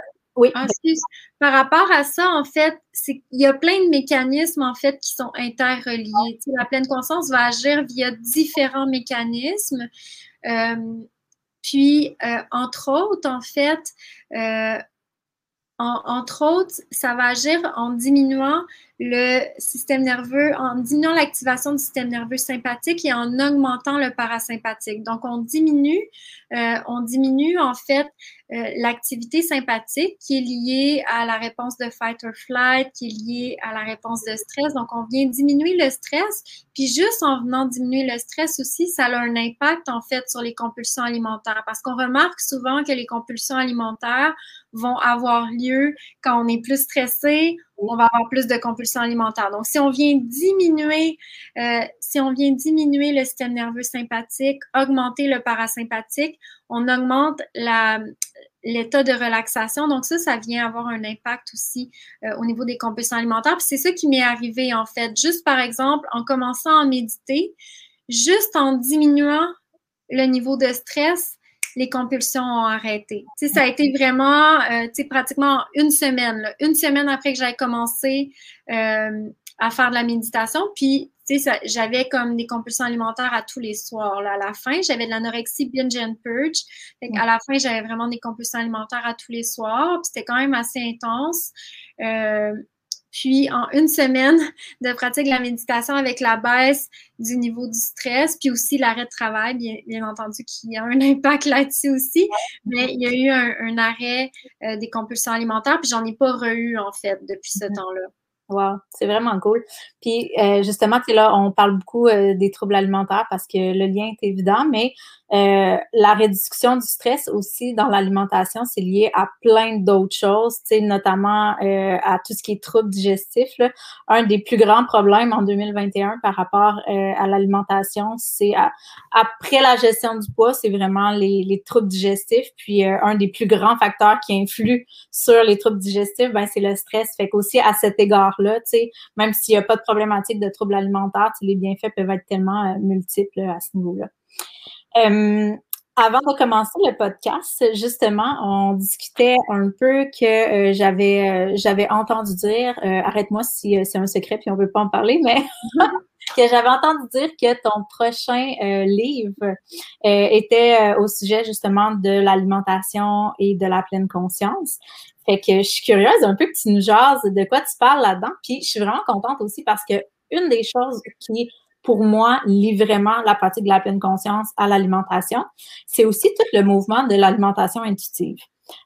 Par rapport à ça, en fait, il y a plein de mécanismes en fait qui sont interreliés. la pleine conscience va agir via différents mécanismes. Euh, puis, euh, entre autres, en fait, euh, entre autres, ça va agir en diminuant le système nerveux, en diminuant l'activation du système nerveux sympathique et en augmentant le parasympathique. Donc, on diminue, euh, on diminue en fait euh, l'activité sympathique qui est liée à la réponse de fight or flight, qui est liée à la réponse de stress. Donc, on vient diminuer le stress. Puis, juste en venant diminuer le stress aussi, ça a un impact en fait sur les compulsions alimentaires parce qu'on remarque souvent que les compulsions alimentaires vont avoir lieu quand on est plus stressé, on va avoir plus de compulsions alimentaires. Donc, si on vient diminuer, euh, si on vient diminuer le système nerveux sympathique, augmenter le parasympathique, on augmente l'état de relaxation. Donc, ça, ça vient avoir un impact aussi euh, au niveau des compulsions alimentaires. Puis c'est ça qui m'est arrivé, en fait. Juste, par exemple, en commençant à méditer, juste en diminuant le niveau de stress, les compulsions ont arrêté. Ça a été vraiment, euh, pratiquement une semaine, une semaine après que j'avais commencé euh, à faire de la méditation. Puis, j'avais comme des compulsions alimentaires à tous les soirs. À la fin, j'avais de l'anorexie binge and purge. à la fin, j'avais vraiment des compulsions alimentaires à tous les soirs. C'était quand même assez intense. Euh, puis en une semaine de pratique de la méditation avec la baisse du niveau du stress, puis aussi l'arrêt de travail, bien, entendu, qui a un impact là-dessus aussi. Mais il y a eu un, arrêt euh, des compulsions alimentaires, puis j'en ai pas re-eu en fait depuis ce mm-hmm. temps-là. Wow, c'est vraiment cool. Puis euh, justement, tu là, on parle beaucoup euh, des troubles alimentaires parce que le lien est évident, mais euh, la réduction du stress aussi dans l'alimentation, c'est lié à plein d'autres choses, tu sais, notamment euh, à tout ce qui est troubles digestifs. Là. Un des plus grands problèmes en 2021 par rapport euh, à l'alimentation, c'est après la gestion du poids, c'est vraiment les, les, troubles digestifs. Puis un des plus grands facteurs qui influent sur les troubles digestifs, ben c'est le stress. Fait qu'aussi à cet sais, même s'il n'y a pas de problématique de troubles alimentaires, les bienfaits peuvent être tellement multiples à ce niveau-là. Euh, avant de commencer le podcast, justement, on discutait un peu que euh, j'avais euh, entendu dire, arrête-moi si c'est un secret puis on veut pas en parler, mais que j'avais entendu dire que ton prochain livre était au sujet justement de l'alimentation et de la pleine conscience. Fait que je suis curieuse un peu que tu nous jases de quoi tu parles là-dedans. Puis je suis vraiment contente aussi parce que une des choses qui pour moi, lie vraiment la pratique de la pleine conscience à l'alimentation. C'est aussi tout le mouvement de l'alimentation intuitive.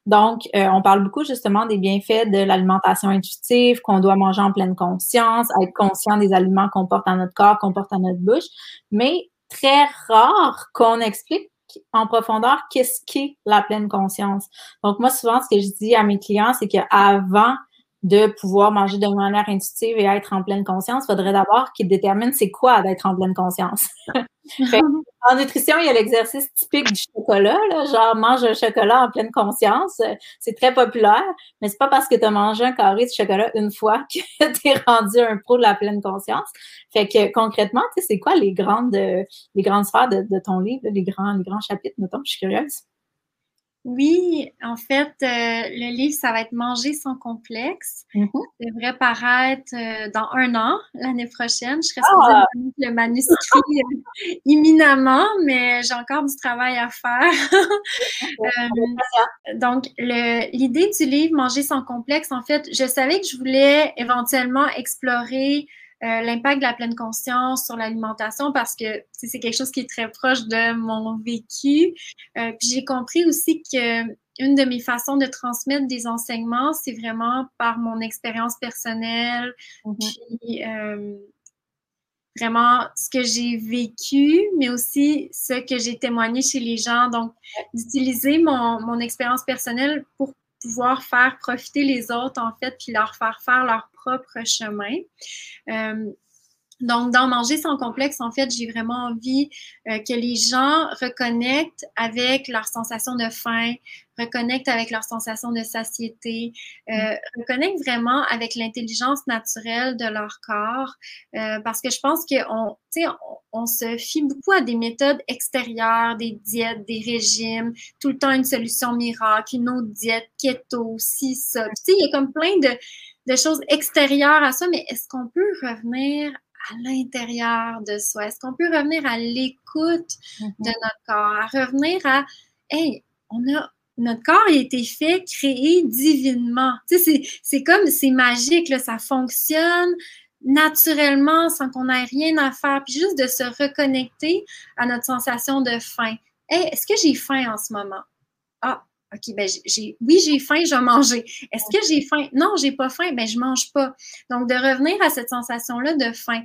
Donc, euh, on parle beaucoup justement des bienfaits de l'alimentation intuitive, qu'on doit manger en pleine conscience, être conscient des aliments qu'on porte dans notre corps, qu'on porte dans notre bouche, mais très rare qu'on explique en profondeur qu'est-ce qu'est la pleine conscience? Donc, moi, souvent, ce que je dis à mes clients, c'est qu'avant de pouvoir manger de manière intuitive et être en pleine conscience, il faudrait d'abord qu'ils déterminent c'est quoi d'être en pleine conscience. en nutrition, il y a l'exercice typique du chocolat, là, genre mange un chocolat en pleine conscience. C'est très populaire, mais c'est pas parce que tu as mangé un carré de chocolat une fois que tu es rendu un pro de la pleine conscience. Fait que concrètement, c'est quoi les grandes, les grandes sphères de, ton livre, les grands, les grands chapitres, mettons, je suis curieuse? Oui, en fait, euh, le livre, ça va être Manger sans complexe. Mhm. Ça devrait paraître euh, dans un an, l'année prochaine. Je serais supposée ah! le manuscrit euh, imminemment, mais j'ai encore du travail à faire. donc, l'idée du livre Manger sans complexe, en fait, je savais que je voulais éventuellement explorer euh, l'impact de la pleine conscience sur l'alimentation parce que c'est quelque chose qui est très proche de mon vécu. Euh, puis j'ai compris aussi que une de mes façons de transmettre des enseignements, c'est vraiment par mon expérience personnelle, mm-hmm. puis euh, vraiment ce que j'ai vécu, mais aussi ce que j'ai témoigné chez les gens. Donc, d'utiliser mon, mon expérience personnelle pour pouvoir faire profiter les autres, en fait, puis leur faire faire leur propre chemin. Euh, donc, dans Manger sans complexe, en fait, j'ai vraiment envie euh, que les gens reconnectent avec leur sensation de faim, reconnectent avec leur sensation de satiété, euh, mm. reconnectent vraiment avec l'intelligence naturelle de leur corps, euh, parce que je pense qu'on on, on se fie beaucoup à des méthodes extérieures, des diètes, des régimes, tout le temps une solution miracle, une autre diète, keto, ci, ça. Tu sais, il y a comme plein de, de choses extérieures à ça, mais est-ce qu'on peut revenir à l'intérieur de soi? Est-ce qu'on peut revenir à l'écoute de mm-hmm. notre corps, à revenir à, hey, on a, notre corps a été fait, créé divinement. Tu sais, c'est comme, c'est magique, là, ça fonctionne naturellement sans qu'on ait rien à faire, puis juste de se reconnecter à notre sensation de faim. Hey, est-ce que j'ai faim en ce moment? Ah, OK, ben j'ai, oui, j'ai faim, je vais manger. Est-ce que j'ai faim? Non, j'ai pas faim, ben je mange pas. Donc, de revenir à cette sensation-là de faim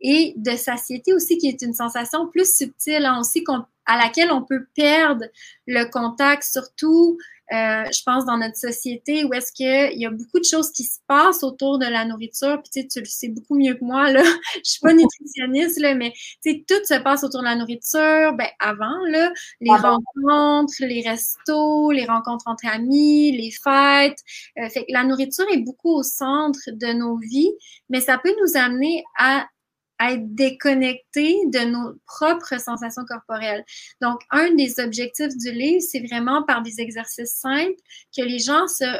et de satiété aussi, qui est une sensation plus subtile hein, aussi, à laquelle on peut perdre le contact, surtout euh, je pense, dans notre société où est-ce qu'il y a beaucoup de choses qui se passent autour de la nourriture. Puis tu, sais, tu le sais beaucoup mieux que moi, là. je suis pas nutritionniste, là, mais tu sais, tout se passe autour de la nourriture. Ben, avant, là, les rencontres, les restos, les rencontres entre amis, les fêtes. Euh, fait que la nourriture est beaucoup au centre de nos vies, mais ça peut nous amener à être déconnecté de nos propres sensations corporelles. Donc, un des objectifs du livre, c'est vraiment par des exercices simples que les gens se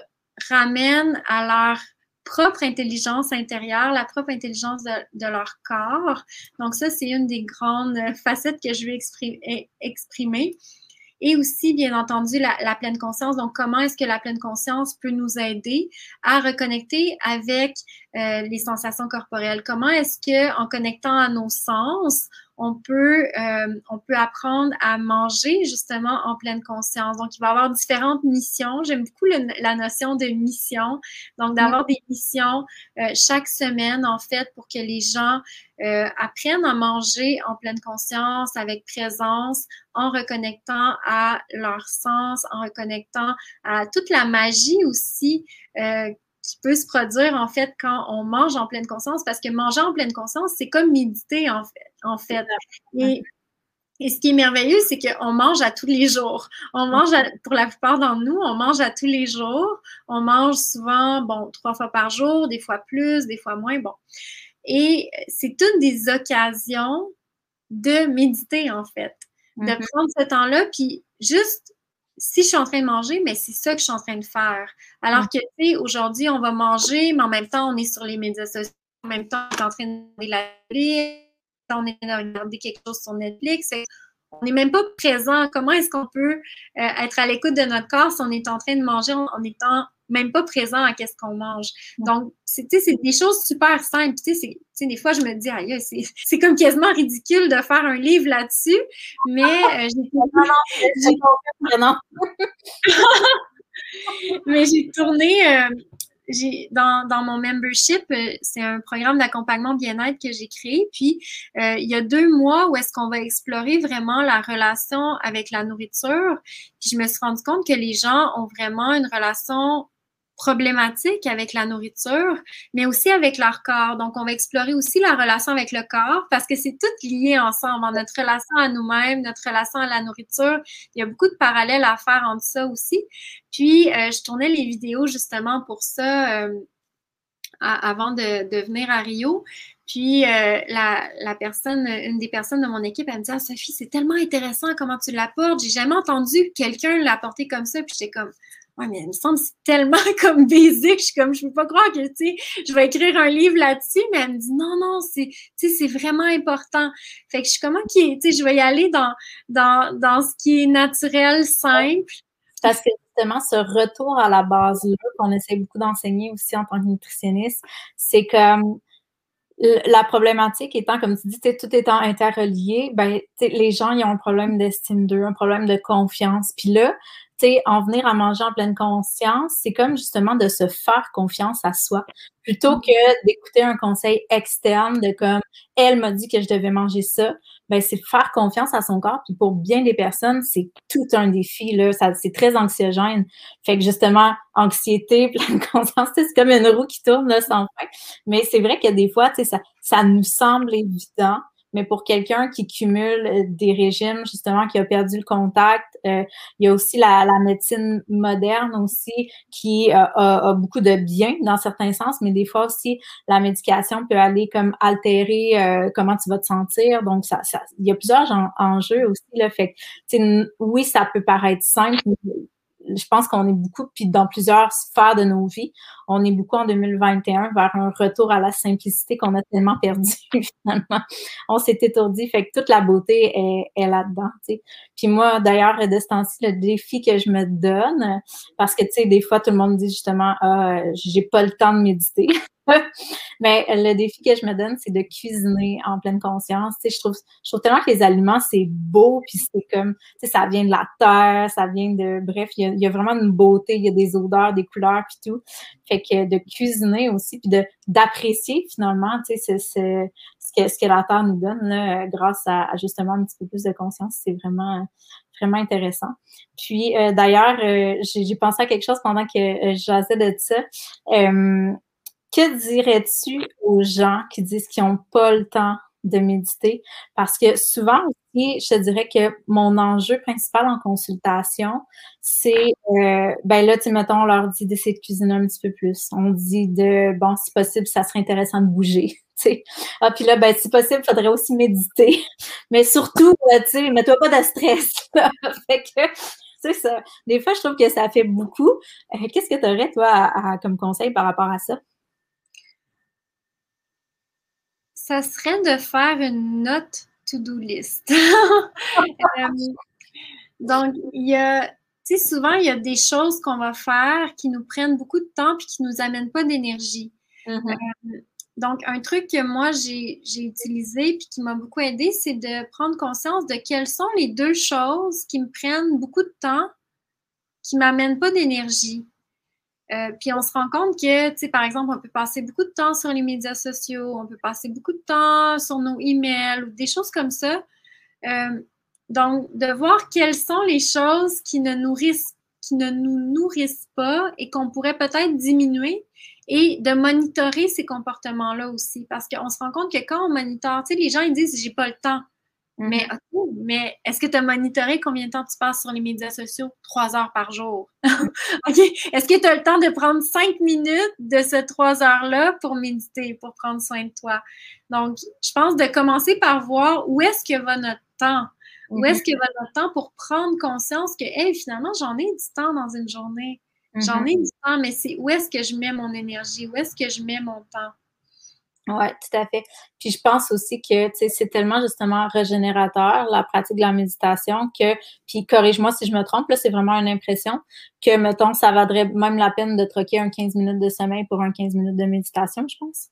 ramènent à leur propre intelligence intérieure, la propre intelligence de, leur corps. Donc, ça, c'est une des grandes facettes que je vais exprimer et aussi, bien entendu, la, pleine conscience. Donc, comment est-ce que la pleine conscience peut nous aider à reconnecter avec euh, les sensations corporelles? Comment est-ce que, en connectant à nos sens, on peut, euh, on peut apprendre à manger justement en pleine conscience. Donc, il va y avoir différentes missions. J'aime beaucoup la notion de mission. Donc, d'avoir des missions euh, chaque semaine, en fait, pour que les gens euh, apprennent à manger en pleine conscience, avec présence, en reconnectant à leur sens, en reconnectant à toute la magie aussi qui peut se produire en fait quand on mange en pleine conscience, parce que manger en pleine conscience, c'est comme méditer en fait. En fait. Et, ce qui est merveilleux, c'est qu'on mange à tous les jours. On mange, pour la plupart d'entre nous, on mange à tous les jours. On mange souvent, bon, trois fois par jour, des fois plus, des fois moins, bon. Et c'est toutes des occasions de méditer, en fait. De mm-hmm. prendre ce temps-là, puis juste si je suis en train de manger, mais c'est ça que je suis en train de faire. Alors mm. que, tu sais, aujourd'hui, on va manger, mais en même temps, on est sur les médias sociaux, en même temps, on est en train de regarder la on est en train de regarder quelque chose sur Netflix. On n'est même pas présent. Comment est-ce qu'on peut euh, être à l'écoute de notre corps si on est en train de manger en étant même pas présent à qu'est-ce qu'on mange. Donc, c'est des choses super simples. Tu sais, des fois, je me dis, aïe, c'est comme quasiment ridicule de faire un livre là-dessus, mais euh, j'ai mais j'ai tourné euh, dans, dans, mon membership, euh, c'est un programme d'accompagnement bien-être que j'ai créé. Puis, il y a deux mois où est-ce qu'on va explorer vraiment la relation avec la nourriture. Puis, je me suis rendu compte que les gens ont vraiment une relation problématiques avec la nourriture, mais aussi avec leur corps. Donc, on va explorer aussi la relation avec le corps parce que c'est tout lié ensemble. Notre relation à nous-mêmes, notre relation à la nourriture, il y a beaucoup de parallèles à faire entre ça aussi. Puis, euh, je tournais les vidéos justement pour ça. Euh, avant de, venir à Rio. Puis euh, la, personne, une des personnes de mon équipe, elle me dit ah, Sophie, c'est tellement intéressant comment tu l'apportes? J'ai jamais entendu quelqu'un l'apporter comme ça. Puis j'étais comme Ouais, mais il me semble c'est tellement comme basique. Je suis comme, je peux pas croire que, tu sais, je vais écrire un livre là-dessus, mais elle me dit, non, non, c'est, tu sais, c'est vraiment important. Fait que je suis comme, OK, tu sais, je vais y aller dans, dans, dans ce qui est naturel, simple. Parce que justement, ce retour à la base-là, qu'on essaie beaucoup d'enseigner aussi en tant que nutritionniste, c'est comme, la problématique étant, comme tu dis, tout étant interrelié, ben, les gens, ils ont un problème d'estime d'eux, un problème de confiance. Puis là, sais, en venir à manger en pleine conscience, c'est comme justement de se faire confiance à soi, plutôt mm. que d'écouter un conseil externe de comme elle m'a dit que je devais manger ça. Ben c'est faire confiance à son corps. Puis pour bien des personnes, c'est tout un défi là. Ça, c'est très anxiogène. Fait que justement, anxiété, pleine conscience, c'est comme une roue qui tourne là sans fin. Mais c'est vrai que des fois, tu sais, ça, ça nous semble évident mais pour quelqu'un qui cumule euh, des régimes, justement, qui a perdu le contact, euh, il y a aussi la, médecine moderne aussi qui euh, a, beaucoup de bien dans certains sens, mais des fois aussi, la médication peut aller comme altérer comment tu vas te sentir. Donc, ça, ça, il y a plusieurs enjeux aussi. Là, fait oui, ça peut paraître simple, mais je pense qu'on est beaucoup, puis dans plusieurs sphères de nos vies, on est beaucoup en 2021 vers un retour à la simplicité qu'on a tellement perdu finalement. On s'est étourdi, fait que toute la beauté est, là-dedans. Puis moi, d'ailleurs, de ce temps-ci, le défi que je me donne, parce que tu sais, des fois, tout le monde dit justement, ah, j'ai pas le temps de méditer. Mais le défi que je me donne, c'est de cuisiner en pleine conscience. Tu sais, je trouve, je trouve tellement que les aliments, c'est beau, puis c'est comme, tu sais, ça vient de la terre, ça vient de, bref, il y, a, vraiment une beauté, il y a des odeurs, des couleurs, puis tout. Fait que de cuisiner aussi, puis de d'apprécier finalement, tu sais, c'est ce que, ce que la terre nous donne là, grâce à, justement un petit peu plus de conscience, c'est vraiment vraiment intéressant. Puis euh, d'ailleurs, euh, j'ai pensé à quelque chose pendant que euh, je de ça. Euh, que dirais-tu aux gens qui disent qu'ils n'ont pas le temps de méditer? Parce que souvent aussi, je te dirais que mon enjeu principal en consultation, c'est, euh, ben là, tu mettons, on leur dit d'essayer de cuisiner un petit peu plus. On dit de, bon, si possible, ça serait intéressant de bouger. sais. Ah, puis là, ben, si possible, faudrait aussi méditer. Mais surtout, tu sais, mets-toi pas de stress. fait que, c'est ça. Des fois, je trouve que ça fait beaucoup. Euh, qu'est-ce que tu aurais, toi, comme conseil par rapport à ça? Ça serait de faire une note to-do list. Euh, donc, il y a, tu sais, souvent, il y a des choses qu'on va faire qui nous prennent beaucoup de temps puis qui ne nous amènent pas d'énergie. Mm-hmm. Euh, donc, un truc que moi, j'ai utilisé puis qui m'a beaucoup aidé, c'est de prendre conscience de quelles sont les deux choses qui me prennent beaucoup de temps, qui ne m'amènent pas d'énergie. Euh, puis on se rend compte que, tu sais, par exemple, on peut passer beaucoup de temps sur les médias sociaux, on peut passer beaucoup de temps sur nos emails ou des choses comme ça. Euh, donc, de voir quelles sont les choses qui ne, nous nourrissent pas et qu'on pourrait peut-être diminuer et de monitorer ces comportements-là aussi. Parce qu'on se rend compte que quand on monitore, tu sais, les gens, ils disent, j'ai pas le temps. Mais, mm-hmm. mais est-ce que tu as monitoré combien de temps tu passes sur les médias sociaux? Trois heures par jour. OK. Est-ce que tu as le temps de prendre cinq minutes de ces trois heures-là pour méditer, pour prendre soin de toi? Donc, je pense de commencer par voir où est-ce que va notre temps? Où est-ce mm-hmm. que va notre temps pour prendre conscience que, hey, finalement, j'en ai du temps dans une journée. J'en ai mm-hmm. du temps, mais c'est où est-ce que je mets mon énergie? Où est-ce que je mets mon temps? Oui, tout à fait. Puis je pense aussi que c'est tellement justement régénérateur, la pratique de la méditation, que, puis corrige-moi si je me trompe, là, c'est vraiment une impression que, mettons, ça vaudrait même la peine de troquer un 15 minutes de sommeil pour un 15 minutes de méditation, je pense.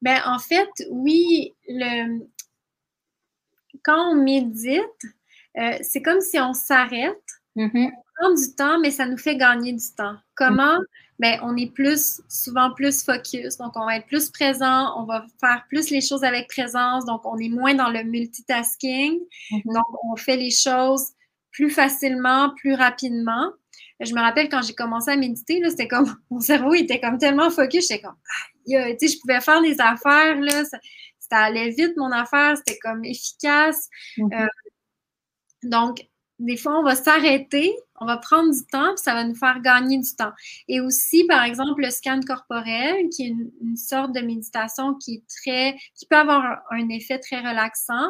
Ben, en fait, oui, le... quand on médite, euh, c'est comme si on s'arrête, mm-hmm. on prend du temps, mais ça nous fait gagner du temps. Comment? ben, on est plus, souvent plus focus. Donc, on va être plus présent, on va faire plus les choses avec présence. Donc, on est moins dans le multitasking. Mm-hmm. Donc, on fait les choses plus facilement, plus rapidement. Je me rappelle quand j'ai commencé à méditer, c'était comme, mon cerveau était comme tellement focus, j'étais comme, tu sais, je pouvais faire des affaires, là, ça, allait vite, mon affaire, c'était comme efficace. Euh, donc, des fois, on va s'arrêter, on va prendre du temps, puis ça va nous faire gagner du temps. Et aussi, par exemple, le scan corporel, qui est une, sorte de méditation qui est très, qui peut avoir un, effet très relaxant.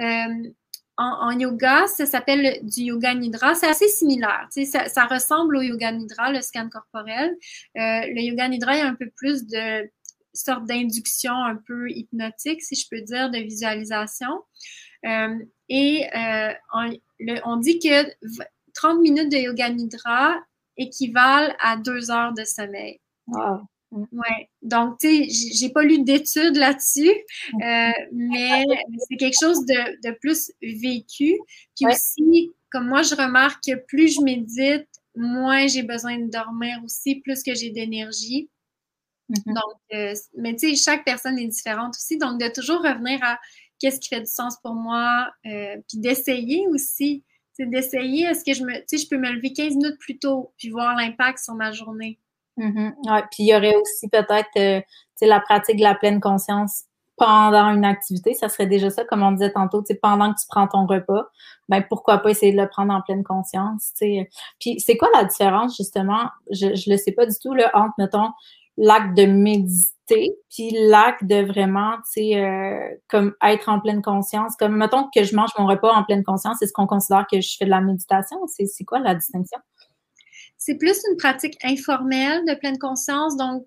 Euh, en, yoga, ça s'appelle du yoga nidra. C'est assez similaire. Ça, ça, ressemble au yoga nidra, le scan corporel. Euh, le yoga nidra, il y a un peu plus de sorte d'induction un peu hypnotique, si je peux dire, de visualisation. Euh, et euh, on, dit que 30 minutes de yoga nidra équivalent à deux heures de sommeil. Wow. Ouais. Donc, tu sais, j'ai pas lu d'études là-dessus, euh, mais c'est quelque chose de, plus vécu. Puis aussi, comme moi, je remarque que plus je médite, moins j'ai besoin de dormir aussi, plus que j'ai d'énergie. Mm-hmm. Donc, mais tu sais, chaque personne est différente aussi. Donc, de toujours revenir à qu'est-ce qui fait du sens pour moi, euh, puis d'essayer aussi. C'est d'essayer, est-ce que je me, tu sais, je peux me lever 15 minutes plus tôt, puis voir l'impact sur ma journée? Mm-hmm. ouais, puis il y aurait aussi peut-être, euh, tu sais, la pratique de la pleine conscience pendant une activité, ça serait déjà ça, comme on disait tantôt, tu sais, pendant que tu prends ton repas, ben pourquoi pas essayer de le prendre en pleine conscience, tu sais. Puis c'est quoi la différence, justement, je, je le sais pas du tout, là, entre, mettons, l'acte de méditer puis l'acte de vraiment, tu sais, euh, comme être en pleine conscience, comme mettons que je mange mon repas en pleine conscience, est-ce qu'on considère que je fais de la méditation? C'est quoi la distinction? C'est plus une pratique informelle de pleine conscience. Donc,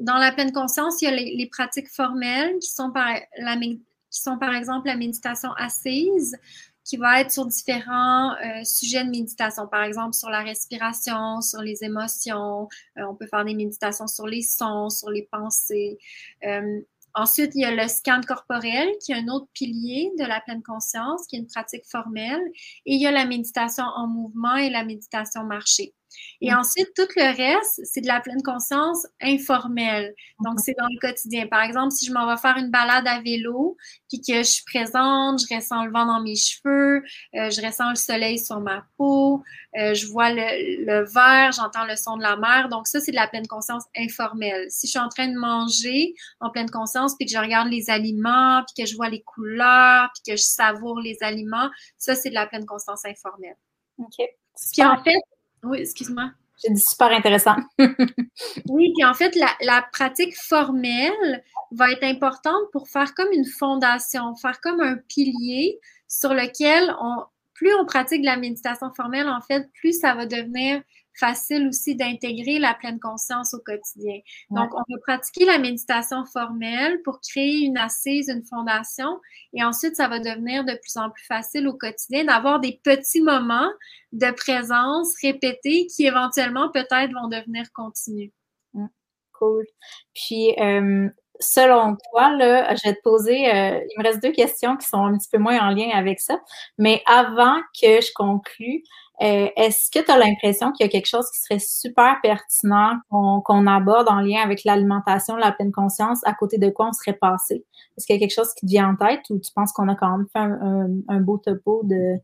dans la pleine conscience, il y a les, pratiques formelles qui sont, par la, qui sont par exemple la méditation assise, qui va être sur différents euh, sujets de méditation, par exemple sur la respiration, sur les émotions. Euh, on peut faire des méditations sur les sons, sur les pensées. Euh, ensuite, il y a le scan corporel, qui est un autre pilier de la pleine conscience, qui est une pratique formelle. Et il y a la méditation en mouvement et la méditation marché. Et mm. ensuite, tout le reste, c'est de la pleine conscience informelle. Donc, mm-hmm. c'est dans le quotidien. Par exemple, si je m'en vais faire une balade à vélo, puis que je suis présente, je ressens le vent dans mes cheveux, euh, je ressens le soleil sur ma peau, euh, je vois le, le vert, j'entends le son de la mer. Donc, ça, c'est de la pleine conscience informelle. Si je suis en train de manger en pleine conscience, puis que je regarde les aliments, puis que je vois les couleurs, puis que je savoure les aliments, ça, c'est de la pleine conscience informelle. OK. Puis en fait, oui, excuse-moi. J'ai dit super intéressant. oui, puis en fait, la, pratique formelle va être importante pour faire comme une fondation, faire comme un pilier sur lequel on, plus on pratique la méditation formelle, en fait, plus ça va devenir facile aussi d'intégrer la pleine conscience au quotidien. Donc, on va pratiquer la méditation formelle pour créer une assise, une fondation, et ensuite, ça va devenir de plus en plus facile au quotidien d'avoir des petits moments de présence répétés qui éventuellement peut-être vont devenir continus. Mm. Cool. Puis, euh, selon toi, là, je vais te poser, euh, il me reste deux questions qui sont un petit peu moins en lien avec ça, mais avant que je conclue, euh, est-ce que tu as l'impression qu'il y a quelque chose qui serait super pertinent qu'on aborde en lien avec l'alimentation, la pleine conscience, à côté de quoi on serait passé? Est-ce qu'il y a quelque chose qui te vient en tête ou tu penses qu'on a quand même fait un, beau topo de,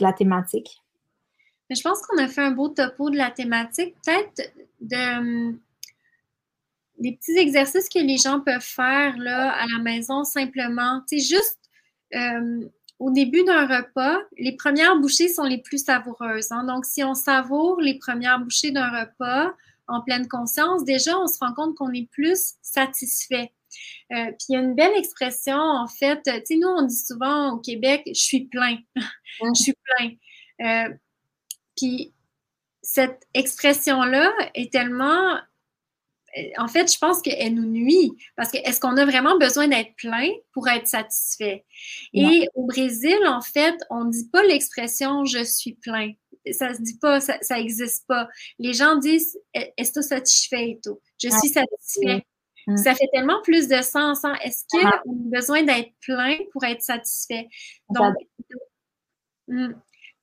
la thématique? je pense qu'on a fait un beau topo de la thématique. Peut-être de des petits exercices que les gens peuvent faire là, à la maison simplement. Tu sais, juste euh, au début d'un repas, les premières bouchées sont les plus savoureuses. Hein. Donc, si on savoure les premières bouchées d'un repas en pleine conscience, déjà, on se rend compte qu'on est plus satisfait. Euh, puis il y a une belle expression, en fait, tu sais, nous, on dit souvent au Québec, je suis plein, je suis plein. Euh, puis cette expression-là est tellement en fait, je pense qu'elle nous nuit parce que est-ce qu'on a vraiment besoin d'être plein pour être satisfait? Et au Brésil, en fait, on ne dit pas l'expression je suis plein. Ça se dit pas, ça n'existe pas. Les gens disent Esto satisfeito? Je suis satisfait. Mm. Ça fait tellement plus de sens. Hein? Est-ce qu'on a besoin d'être plein pour être satisfait? Donc, mm.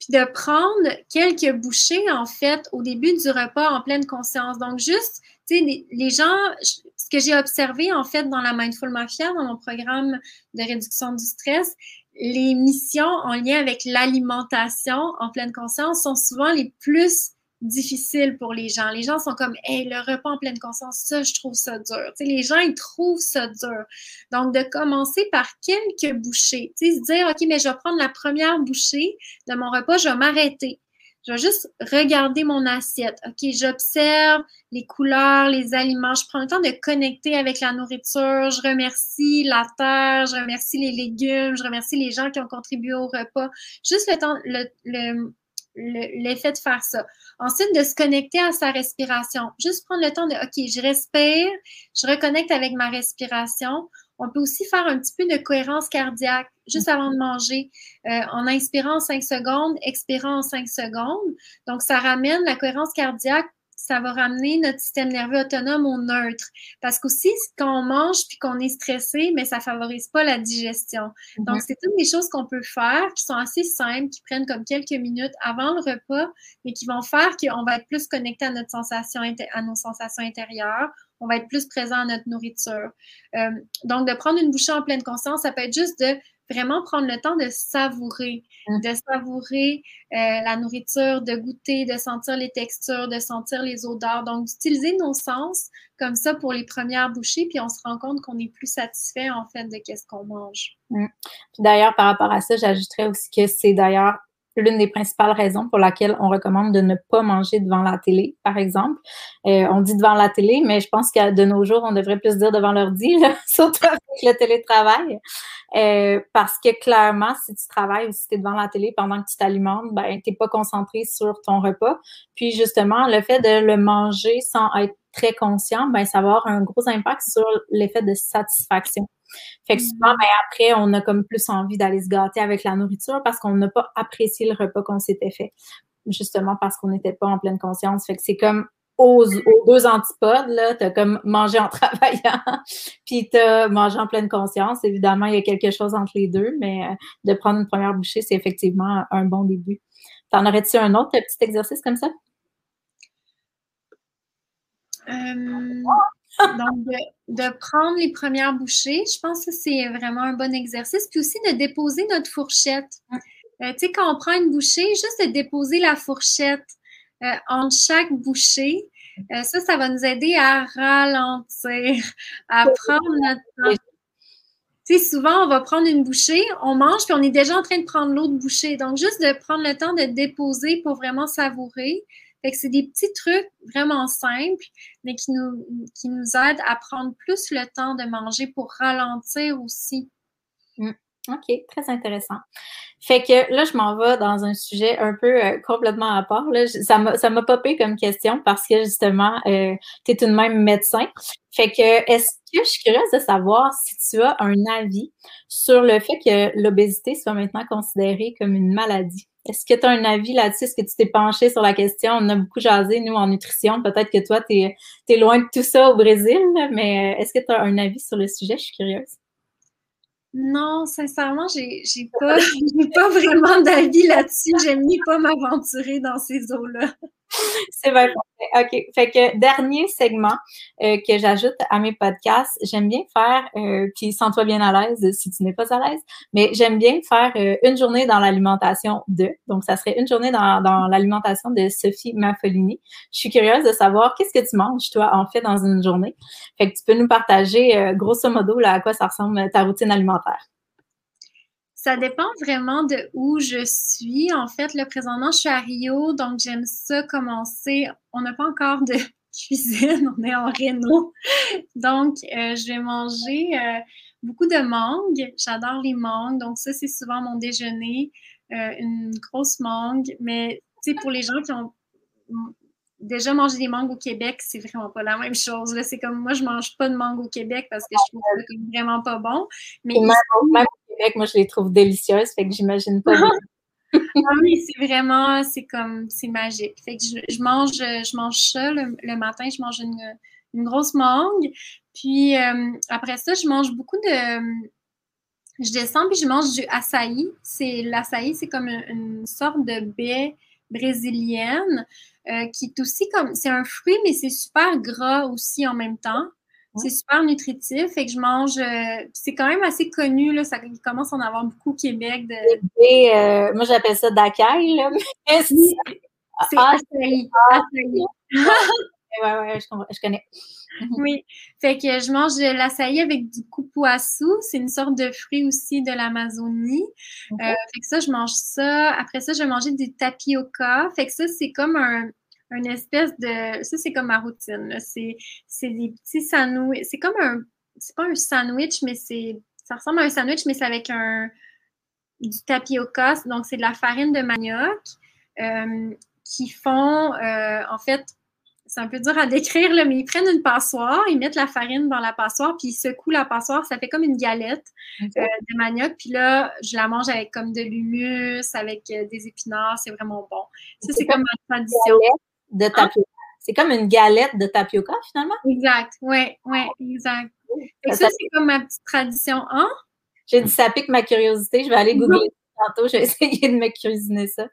De prendre quelques bouchées, en fait, au début du repas en pleine conscience. Donc, juste tu sais, les, gens, ce que j'ai observé en fait dans la Mindful Mafia, dans mon programme de réduction du stress, les missions en lien avec l'alimentation en pleine conscience sont souvent les plus difficile pour les gens. Les gens sont comme, hey, le repas en pleine conscience, ça, je trouve ça dur. les gens, ils trouvent ça dur. Donc, de commencer par quelques bouchées. Tu sais, se dire, OK, mais je vais prendre la première bouchée de mon repas, je vais m'arrêter. Je vais juste regarder mon assiette. OK, j'observe les couleurs, les aliments. Je prends le temps de connecter avec la nourriture. Je remercie la terre, je remercie les légumes, je remercie les gens qui ont contribué au repas. Juste le temps, le, l'effet de faire ça. Ensuite, de se connecter à sa respiration. Juste prendre le temps de, OK, je respire, je reconnecte avec ma respiration. On peut aussi faire un petit peu de cohérence cardiaque juste avant de manger, euh, en inspirant 5 secondes, expirant en 5 secondes. Donc, ça ramène la cohérence cardiaque ça va ramener notre système nerveux autonome au neutre. Parce qu'aussi, quand on mange puis qu'on est stressé, mais ça favorise pas la digestion. Donc, mhm. c'est toutes des choses qu'on peut faire qui sont assez simples, qui prennent comme quelques minutes avant le repas, mais qui vont faire qu'on va être plus connecté à notre sensation, à nos sensations intérieures. On va être plus présent à notre nourriture. Euh, donc, de prendre une bouchée en pleine conscience, ça peut être juste de vraiment prendre le temps de savourer, mmh. de savourer euh, la nourriture, de goûter, de sentir les textures, de sentir les odeurs. Donc, d'utiliser nos sens comme ça pour les premières bouchées, puis on se rend compte qu'on est plus satisfait en fait de qu'est-ce qu'on mange. Mmh. D'ailleurs, par rapport à ça, j'ajouterais aussi que c'est d'ailleurs l'une des principales raisons pour laquelle on recommande de ne pas manger devant la télé, par exemple. Euh, on dit devant la télé, mais je pense que de nos jours, on devrait plus dire devant l'ordi, surtout avec le télétravail. Euh, parce que clairement, si tu travailles ou si tu es devant la télé pendant que tu t'alimentes, ben, tu n'es pas concentré sur ton repas. Puis justement, le fait de le manger sans être très conscient, ben, ça va avoir un gros impact sur l'effet de satisfaction. Fait que souvent, ben, après, on a comme plus envie d'aller se gâter avec la nourriture parce qu'on n'a pas apprécié le repas qu'on s'était fait. Justement parce qu'on n'était pas en pleine conscience. Fait que c'est comme aux, deux antipodes, là, t'as comme mangé en travaillant, puis t'as mangé en pleine conscience. Évidemment, il y a quelque chose entre les deux, mais euh, de prendre une première bouchée, c'est effectivement un bon début. T'en aurais-tu un autre petit exercice comme ça? Euh, donc, de, prendre les premières bouchées, je pense que c'est vraiment un bon exercice. Puis aussi de déposer notre fourchette. Euh, tu sais, quand on prend une bouchée, juste de déposer la fourchette euh, entre chaque bouchée. Euh, ça, ça va nous aider à ralentir, à prendre notre temps. Tu sais, souvent, on va prendre une bouchée, on mange, puis on est déjà en train de prendre l'autre bouchée. Donc, juste de prendre le temps de déposer pour vraiment savourer. Fait que c'est des petits trucs vraiment simples, mais qui nous, qui nous aident à prendre plus le temps de manger pour ralentir aussi. Mmh. OK, très intéressant. Fait que là, je m'en vais dans un sujet un peu euh, complètement à part. Là. Ça m'a popé comme question parce que justement, euh, tu es tout de même médecin. Fait que est-ce que je suis curieuse de savoir si tu as un avis sur le fait que l'obésité soit maintenant considérée comme une maladie? Est-ce que tu as un avis là-dessus? Est-ce que tu t'es penché sur la question? On a beaucoup jasé, nous, en nutrition. Peut-être que toi, tu es, loin de tout ça au Brésil, mais euh, est-ce que tu as un avis sur le sujet? Je suis curieuse. Non, sincèrement, j'ai, pas, pas vraiment d'avis là-dessus. J'aime ni pas m'aventurer dans ces eaux-là. C'est vrai. OK. Fait que dernier segment euh, que j'ajoute à mes podcasts, j'aime bien faire, euh, puis sens-toi bien à l'aise si tu n'es pas à l'aise, mais j'aime bien faire euh, une journée dans l'alimentation de. Donc, ça serait une journée dans, dans l'alimentation de Sophie Maffolini. Je suis curieuse de savoir qu'est-ce que tu manges, toi, en fait, dans une journée? Fait que tu peux nous partager, euh, grosso modo, là, à quoi ça ressemble ta routine alimentaire. Ça dépend vraiment de où je suis. En fait, le présentement, je suis à Rio, donc j'aime ça commencer. On n'a pas encore de cuisine, on est en Réno. Donc, euh, je vais manger euh, beaucoup de mangue. J'adore les mangues, donc ça, c'est souvent mon déjeuner. Euh, une grosse mangue, mais tu sais, pour les gens qui ont déjà mangé des mangues au Québec, c'est vraiment pas la même chose. C'est comme moi, je mange pas de mangue au Québec parce que je trouve ça vraiment pas bon. Mais moi, je les trouve délicieuses, fait que j'imagine pas. ah oui, c'est vraiment, c'est comme, c'est magique. Fait que je, mange, je mange ça le, matin, je mange une, grosse mangue. Puis euh, après ça, je mange beaucoup de. Je descends puis je mange du açaï. C'est l'açaï, c'est comme une, sorte de baie brésilienne euh, qui est aussi comme. C'est un fruit, mais c'est super gras aussi en même temps. C'est super nutritif. et que je mange. Euh, c'est quand même assez connu. Là, ça il commence à en avoir beaucoup au Québec. De... Euh, moi, j'appelle ça d'acai. C'est ah, açaï. Ah, ouais, ouais, je, je connais. Oui. Fait que je mange de l'açaï avec du kupuasu. C'est une sorte de fruit aussi de l'Amazonie. Euh, fait que ça, je mange ça. Après ça, je vais manger du tapioca. Fait que ça, c'est comme un, une espèce de. Ça, c'est comme ma routine. C'est, c'est des petits sandwichs. C'est comme un. C'est pas un sandwich, mais c'est. Ça ressemble à un sandwich, mais c'est avec un du tapioca. Donc, c'est de la farine de manioc euh, qui font, euh, en fait, c'est un peu dur à décrire, là, mais ils prennent une passoire, ils mettent la farine dans la passoire, puis ils secouent la passoire, ça fait comme une galette euh, de manioc. Puis là, je la mange avec comme de l'humus, avec des épinards, c'est vraiment bon. Ça, c'est comme ma tradition de tapioca. C'est comme une galette de tapioca, finalement? Exact, oui, oui, exact. ça, c'est comme ma petite tradition. Hein? J'ai dit, ça pique ma curiosité. Je vais aller googler tantôt. Je vais essayer de me cuisiner ça.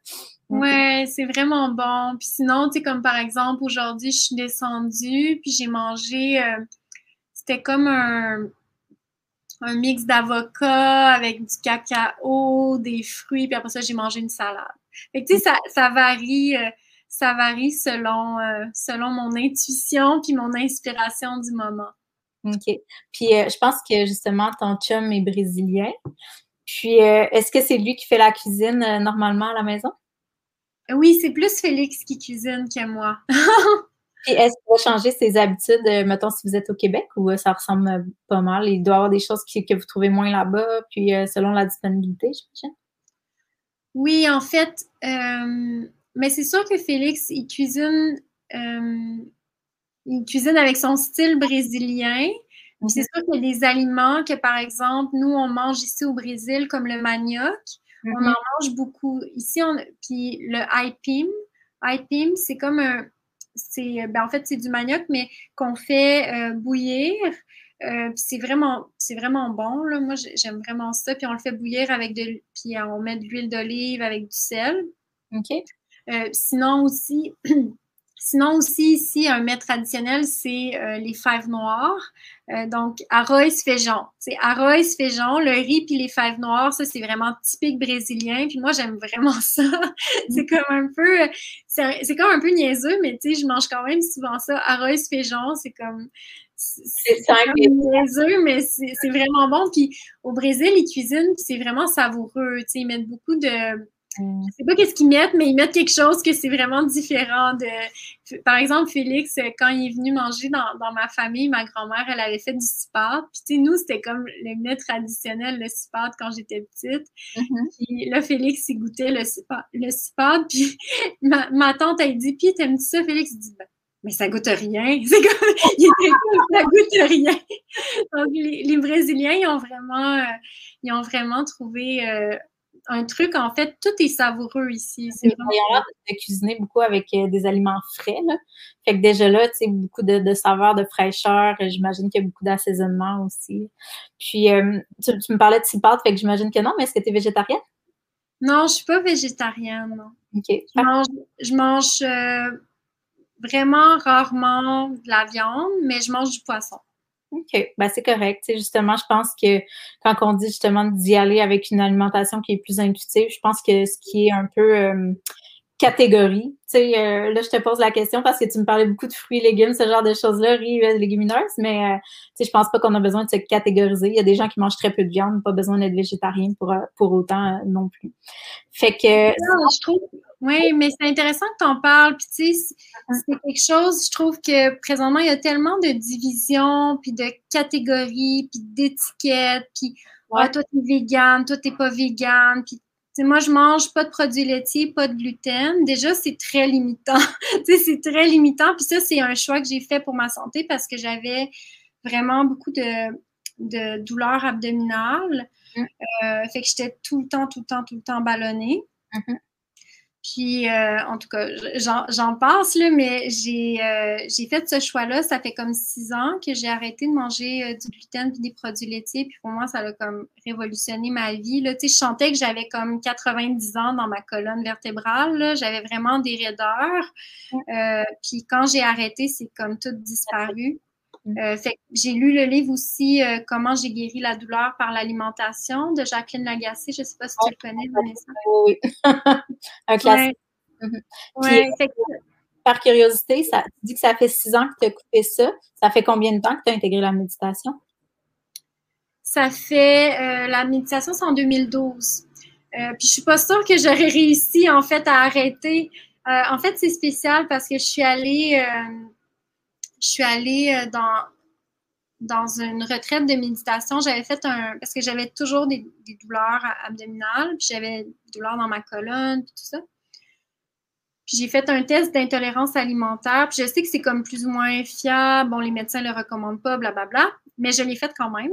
Ouais, c'est vraiment bon. Puis sinon, tu sais, comme par exemple, aujourd'hui, je suis descendue, puis j'ai mangé, euh, c'était comme un, un mix d'avocat avec du cacao, des fruits, puis après ça, j'ai mangé une salade. Fait que, tu sais, ça, ça varie. Euh, ça varie selon, euh, selon mon intuition puis mon inspiration du moment. OK. Puis euh, je pense que justement, ton chum est brésilien. Puis euh, est-ce que c'est lui qui fait la cuisine normalement à la maison? Oui, c'est plus Félix qui cuisine que moi. Puis est-ce qu'il va changer ses habitudes, mettons, si vous êtes au Québec ou ça ressemble pas mal? Il doit y avoir des choses que vous trouvez moins là-bas, puis selon la disponibilité, j'imagine? Oui, en fait, mais c'est sûr que Félix, il cuisine, euh, il cuisine avec son style brésilien. C'est mhm. sûr qu'il y a des aliments que, par exemple, nous, on mange ici au Brésil, comme le manioc. On en mhm. mange beaucoup. Ici, on, puis le aipim. Aipim, c'est comme un. C'est, ben, en fait, c'est du manioc, mais qu'on fait euh, bouillir. Euh, c'est vraiment, c'est vraiment bon. Là. Moi, j'aime vraiment ça. Puis on le fait bouillir avec de, puis on met de l'huile d'olive avec du sel. OK. Euh, sinon aussi, sinon aussi ici, un mets traditionnel, c'est euh, les fèves noires. Euh, donc, arroz feijão. C'est arroz feijão, le riz puis les fèves noires, ça, c'est vraiment typique brésilien. Puis moi, j'aime vraiment ça. c'est comme un peu, c'est comme un peu niaiseux, mais tu sais, je mange quand même souvent ça. Arroz feijão, c'est comme, c'est niaiseux, mais c'est vraiment bon. Puis au Brésil, ils cuisinent, puis c'est vraiment savoureux. Tu sais, ils mettent beaucoup de Mm. Je sais pas qu'est-ce qu'ils mettent, mais ils mettent quelque chose que c'est vraiment différent de. Par exemple, Félix, quand il est venu manger dans, ma famille, ma grand-mère, elle avait fait du spad. Puis, tu sais, nous, c'était comme le mets traditionnel, le spad, quand j'étais petite. Mm-hmm. Puis là, Félix, il goûtait le spad. Le puis ma, tante, elle dit Puis, t'aimes-tu ça, Félix? Il dit ben, mais ça goûte rien. C'est comme, il était comme, ça goûte rien. Donc, les, Brésiliens, ils ont vraiment, euh, ils ont vraiment trouvé euh, un truc, en fait, tout est savoureux ici. C'est vraiment... de cuisiner beaucoup avec euh, des aliments frais. Là. Fait que déjà là, tu sais, beaucoup de, de saveurs, de fraîcheur. J'imagine qu'il y a beaucoup d'assaisonnement aussi. Puis, euh, tu, me parlais de pâtes, fait que j'imagine que non, mais est-ce que tu es végétarienne? Non, je suis pas végétarienne, non. OK. Je mange, je mange euh, vraiment rarement de la viande, mais je mange du poisson. OK, ben c'est correct. justement, je pense que quand on dit justement d'y aller avec une alimentation qui est plus intuitive, je pense que ce qui est un peu euh, catégorie, tu sais, euh, là, je te pose la question parce que tu me parlais beaucoup de fruits, légumes, ce genre de choses-là, riz, euh, légumineuses, mais tu sais, je pense pas qu'on a besoin de se catégoriser. Il y a des gens qui mangent très peu de viande, pas besoin d'être végétarien pour, pour autant non plus. Fait que... je trouve oui, mais c'est intéressant que tu en parles. Puis, tu sais, c'est quelque chose, je trouve que présentement, il y a tellement de divisions, puis de catégories, puis d'étiquettes, puis ah, toi, t'es vegan, toi, t'es pas vegan, puis moi, je mange pas de produits laitiers, pas de gluten. Déjà, c'est très limitant. tu sais, c'est très limitant. Puis ça, c'est un choix que j'ai fait pour ma santé parce que j'avais vraiment beaucoup de, de douleurs abdominales. Mm. Euh, fait que j'étais tout le temps, tout le temps, tout le temps ballonnée. Mm-hmm. Puis, euh, en tout cas, j'en passe, là, mais euh, j'ai fait ce choix-là. Ça fait comme six ans que j'ai arrêté de manger euh, du gluten et des produits laitiers. Puis pour moi, ça a comme révolutionné ma vie. Là. Tu sais, je sentais que j'avais comme 90 ans dans ma colonne vertébrale. J'avais vraiment des raideurs. puis quand j'ai arrêté, c'est comme tout disparu. Mm. Euh, j'ai lu le livre aussi euh, Comment j'ai guéri la douleur par l'alimentation de Jacqueline Lagacé. Je ne sais pas si tu le connais, Vanessa. Oui, un classique. Mm-hmm. par curiosité, ça, tu dis que ça fait six ans que tu as coupé ça. Ça fait combien de temps que tu as intégré la méditation? Ça fait euh, la méditation, c'est en 2012. Euh, puis je suis pas sûre que j'aurais réussi en fait à arrêter. Euh, en fait, c'est spécial parce que je suis allée, je suis allée dans dans une retraite de méditation. J'avais fait un parce que j'avais toujours des, des douleurs abdominales, puis j'avais des douleurs dans ma colonne, puis tout ça. Puis j'ai fait un test d'intolérance alimentaire. Puis je sais que c'est comme plus ou moins fiable. Bon, les médecins ne le recommandent pas, blablabla. Mais je l'ai fait quand même.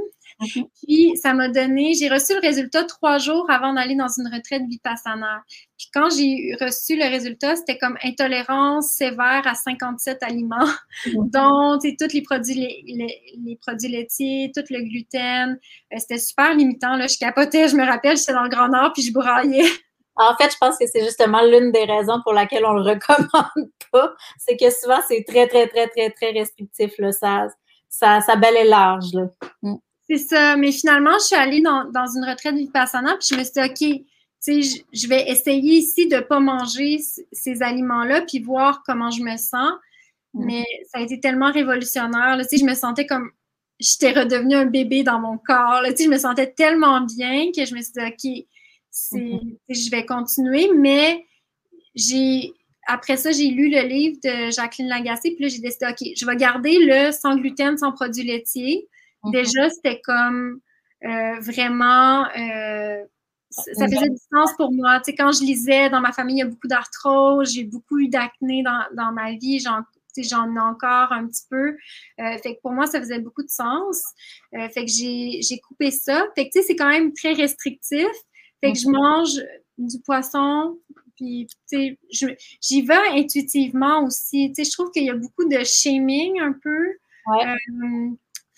Puis ça m'a donné, j'ai reçu le résultat trois jours avant d'aller dans une retraite vipassana. Puis quand j'ai reçu le résultat, c'était comme intolérance sévère à 57 aliments, dont tous les produits, les, produits laitiers, tout le gluten. Euh, c'était super limitant. Là. Je capotais, je me rappelle, j'étais dans le Grand Nord, puis je braillais. En fait, je pense que c'est justement l'une des raisons pour laquelle on le recommande pas. C'est que souvent, c'est très, très, très, très, très restrictif. Là. Ça, ça, ça balaye large. Là. Mm. C'est ça. Mais finalement, je suis allée dans, une retraite vipassana, puis je me suis dit, OK, tu sais, je vais essayer ici de ne pas manger ces aliments-là, puis voir comment je me sens. Mm. Mais ça a été tellement révolutionnaire. Là, je me sentais comme j'étais redevenue un bébé dans mon corps. Là, je me sentais tellement bien que je me suis dit, OK, mm-hmm. je vais continuer. Mais j'ai après ça, j'ai lu le livre de Jacqueline Lagacé, puis là, j'ai décidé, OK, je vais garder le sans gluten, sans produits laitiers. Mhm. Déjà, c'était comme euh, vraiment. Euh, ça faisait du sens pour moi. Tu sais, quand je lisais, dans ma famille, il y a beaucoup d'arthrose, j'ai beaucoup eu d'acné dans, dans, ma vie, j'en j'en ai encore un petit peu. Euh, fait que pour moi, ça faisait beaucoup de sens. fait que j'ai coupé ça. Fait que, tu sais, c'est quand même très restrictif. Fait que je mhm. mange du poisson, puis, tu sais, j'y vais intuitivement aussi. Tu sais, je trouve qu'il y a beaucoup de shaming un peu. Ouais.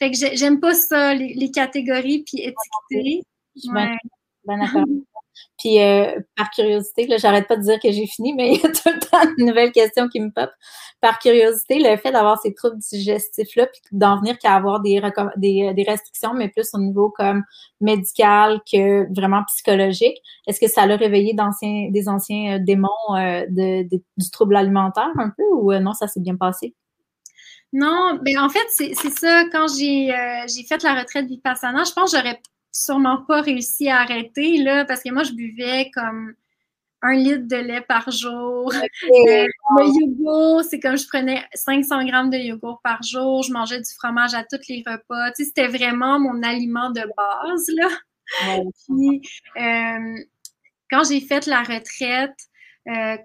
Fait que j'aime pas ça, les, catégories puis étiqueter. Ouais. Puis, euh, par curiosité, là, j'arrête pas de dire que j'ai fini, mais il y a tout le temps de nouvelles questions qui me pop. Par curiosité, le fait d'avoir ces troubles digestifs-là, puis d'en venir qu'à avoir des, des, des, restrictions, mais plus au niveau comme médical que vraiment psychologique, est-ce que ça l'a réveillé des anciens euh, démons euh, de, du trouble alimentaire un peu ou non, ça s'est bien passé? Non, mais en fait, c'est ça. Quand euh, j'ai fait la retraite Vipassana, je pense que j'aurais sûrement pas réussi à arrêter, là, parce que moi, je buvais comme un litre de lait par jour. Euh, le yogourt, c'est comme je prenais 500 grammes de yogourt par jour. Je mangeais du fromage à tous les repas. Tu sais, c'était vraiment mon aliment de base, là. Puis, euh, quand j'ai fait la retraite,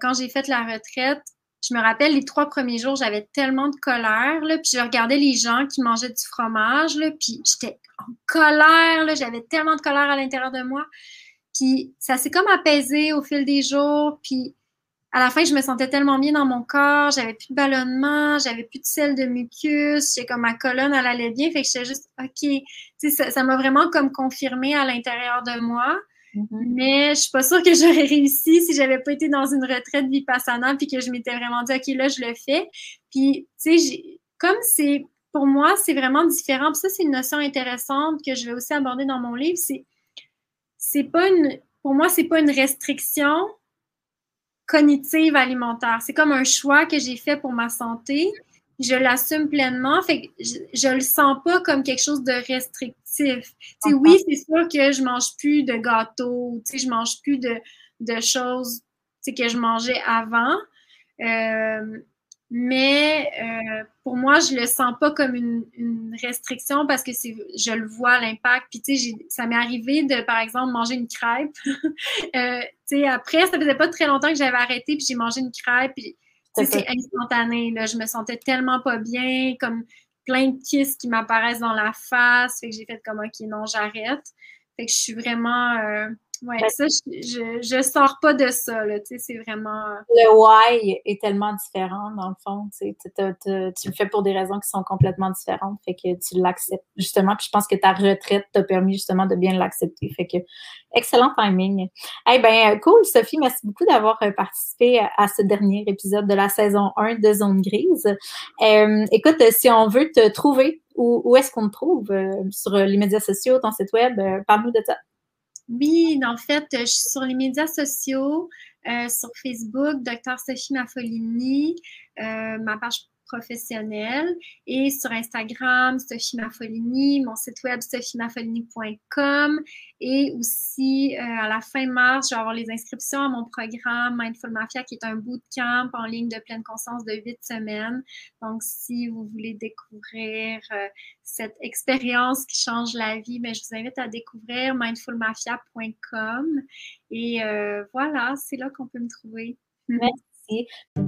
quand j'ai fait la retraite, je me rappelle les trois premiers jours, j'avais tellement de colère, là, puis je regardais les gens qui mangeaient du fromage, là, puis j'étais en colère, j'avais tellement de colère à l'intérieur de moi. Puis ça s'est comme apaisé au fil des jours, puis à la fin, je me sentais tellement bien dans mon corps, j'avais plus de ballonnement, j'avais plus de sel de mucus, j'ai comme ma colonne, elle allait bien, fait que j'étais juste, OK, ça m'a vraiment comme confirmé à l'intérieur de moi. Mm-hmm. Mais je suis pas sûre que j'aurais réussi si j'avais pas été dans une retraite vipassana puis que je m'étais vraiment dit, OK, là, je le fais. Puis, tu sais, comme c'est, pour moi, c'est vraiment différent. Puis ça, c'est une notion intéressante que je vais aussi aborder dans mon livre. C'est, c'est pas une, pour moi, c'est pas une restriction cognitive alimentaire. C'est comme un choix que j'ai fait pour ma santé je l'assume pleinement. Fait que je, ne le sens pas comme quelque chose de restrictif. Oui, c'est sûr que je mange plus de gâteaux, je ne mange plus de, de choses que je mangeais avant. Euh, mais euh, pour moi, je le sens pas comme une, restriction parce que je le vois l'impact. Puis tu sais, ça m'est arrivé de, par exemple, manger une crêpe. euh, tu sais, après, ça faisait pas très longtemps que j'avais arrêté, puis j'ai mangé une crêpe. Puis c'est instantané. Là. Je me sentais tellement pas bien, comme plein de kisses qui m'apparaissent dans la face. Fait que j'ai fait comme OK, non, j'arrête. Fait que je suis vraiment. Euh, Ouais, ça, je, je, sors pas de ça, là, tu sais, c'est vraiment... Le why est tellement différent, dans le fond, tu sais, tu le fais pour des raisons qui sont complètement différentes, fait que tu l'acceptes, justement, puis je pense que ta retraite t'a permis, justement, de bien l'accepter, fait que excellent timing. Eh ben cool, Sophie, merci beaucoup d'avoir euh, participé à, ce dernier épisode de la saison 1 de Zone Grise. Euh, écoute, si on veut te trouver, où, où est-ce qu'on te trouve? Euh, sur les médias sociaux, ton site web, parle-nous de ça. Oui, en fait, je suis sur les médias sociaux. sur Facebook, Dr Sophie Maffolini, ma page professionnelle et sur Instagram, Sophie Maffolini, mon site web sophiemaffolini.com et aussi euh, à la fin mars, je vais avoir les inscriptions à mon programme Mindful Mafia qui est un bootcamp en ligne de pleine conscience de huit semaines. Donc, si vous voulez découvrir euh, cette expérience qui change la vie, ben, je vous invite à découvrir mindfulmafia.com et euh, voilà, c'est là qu'on peut me trouver. Merci.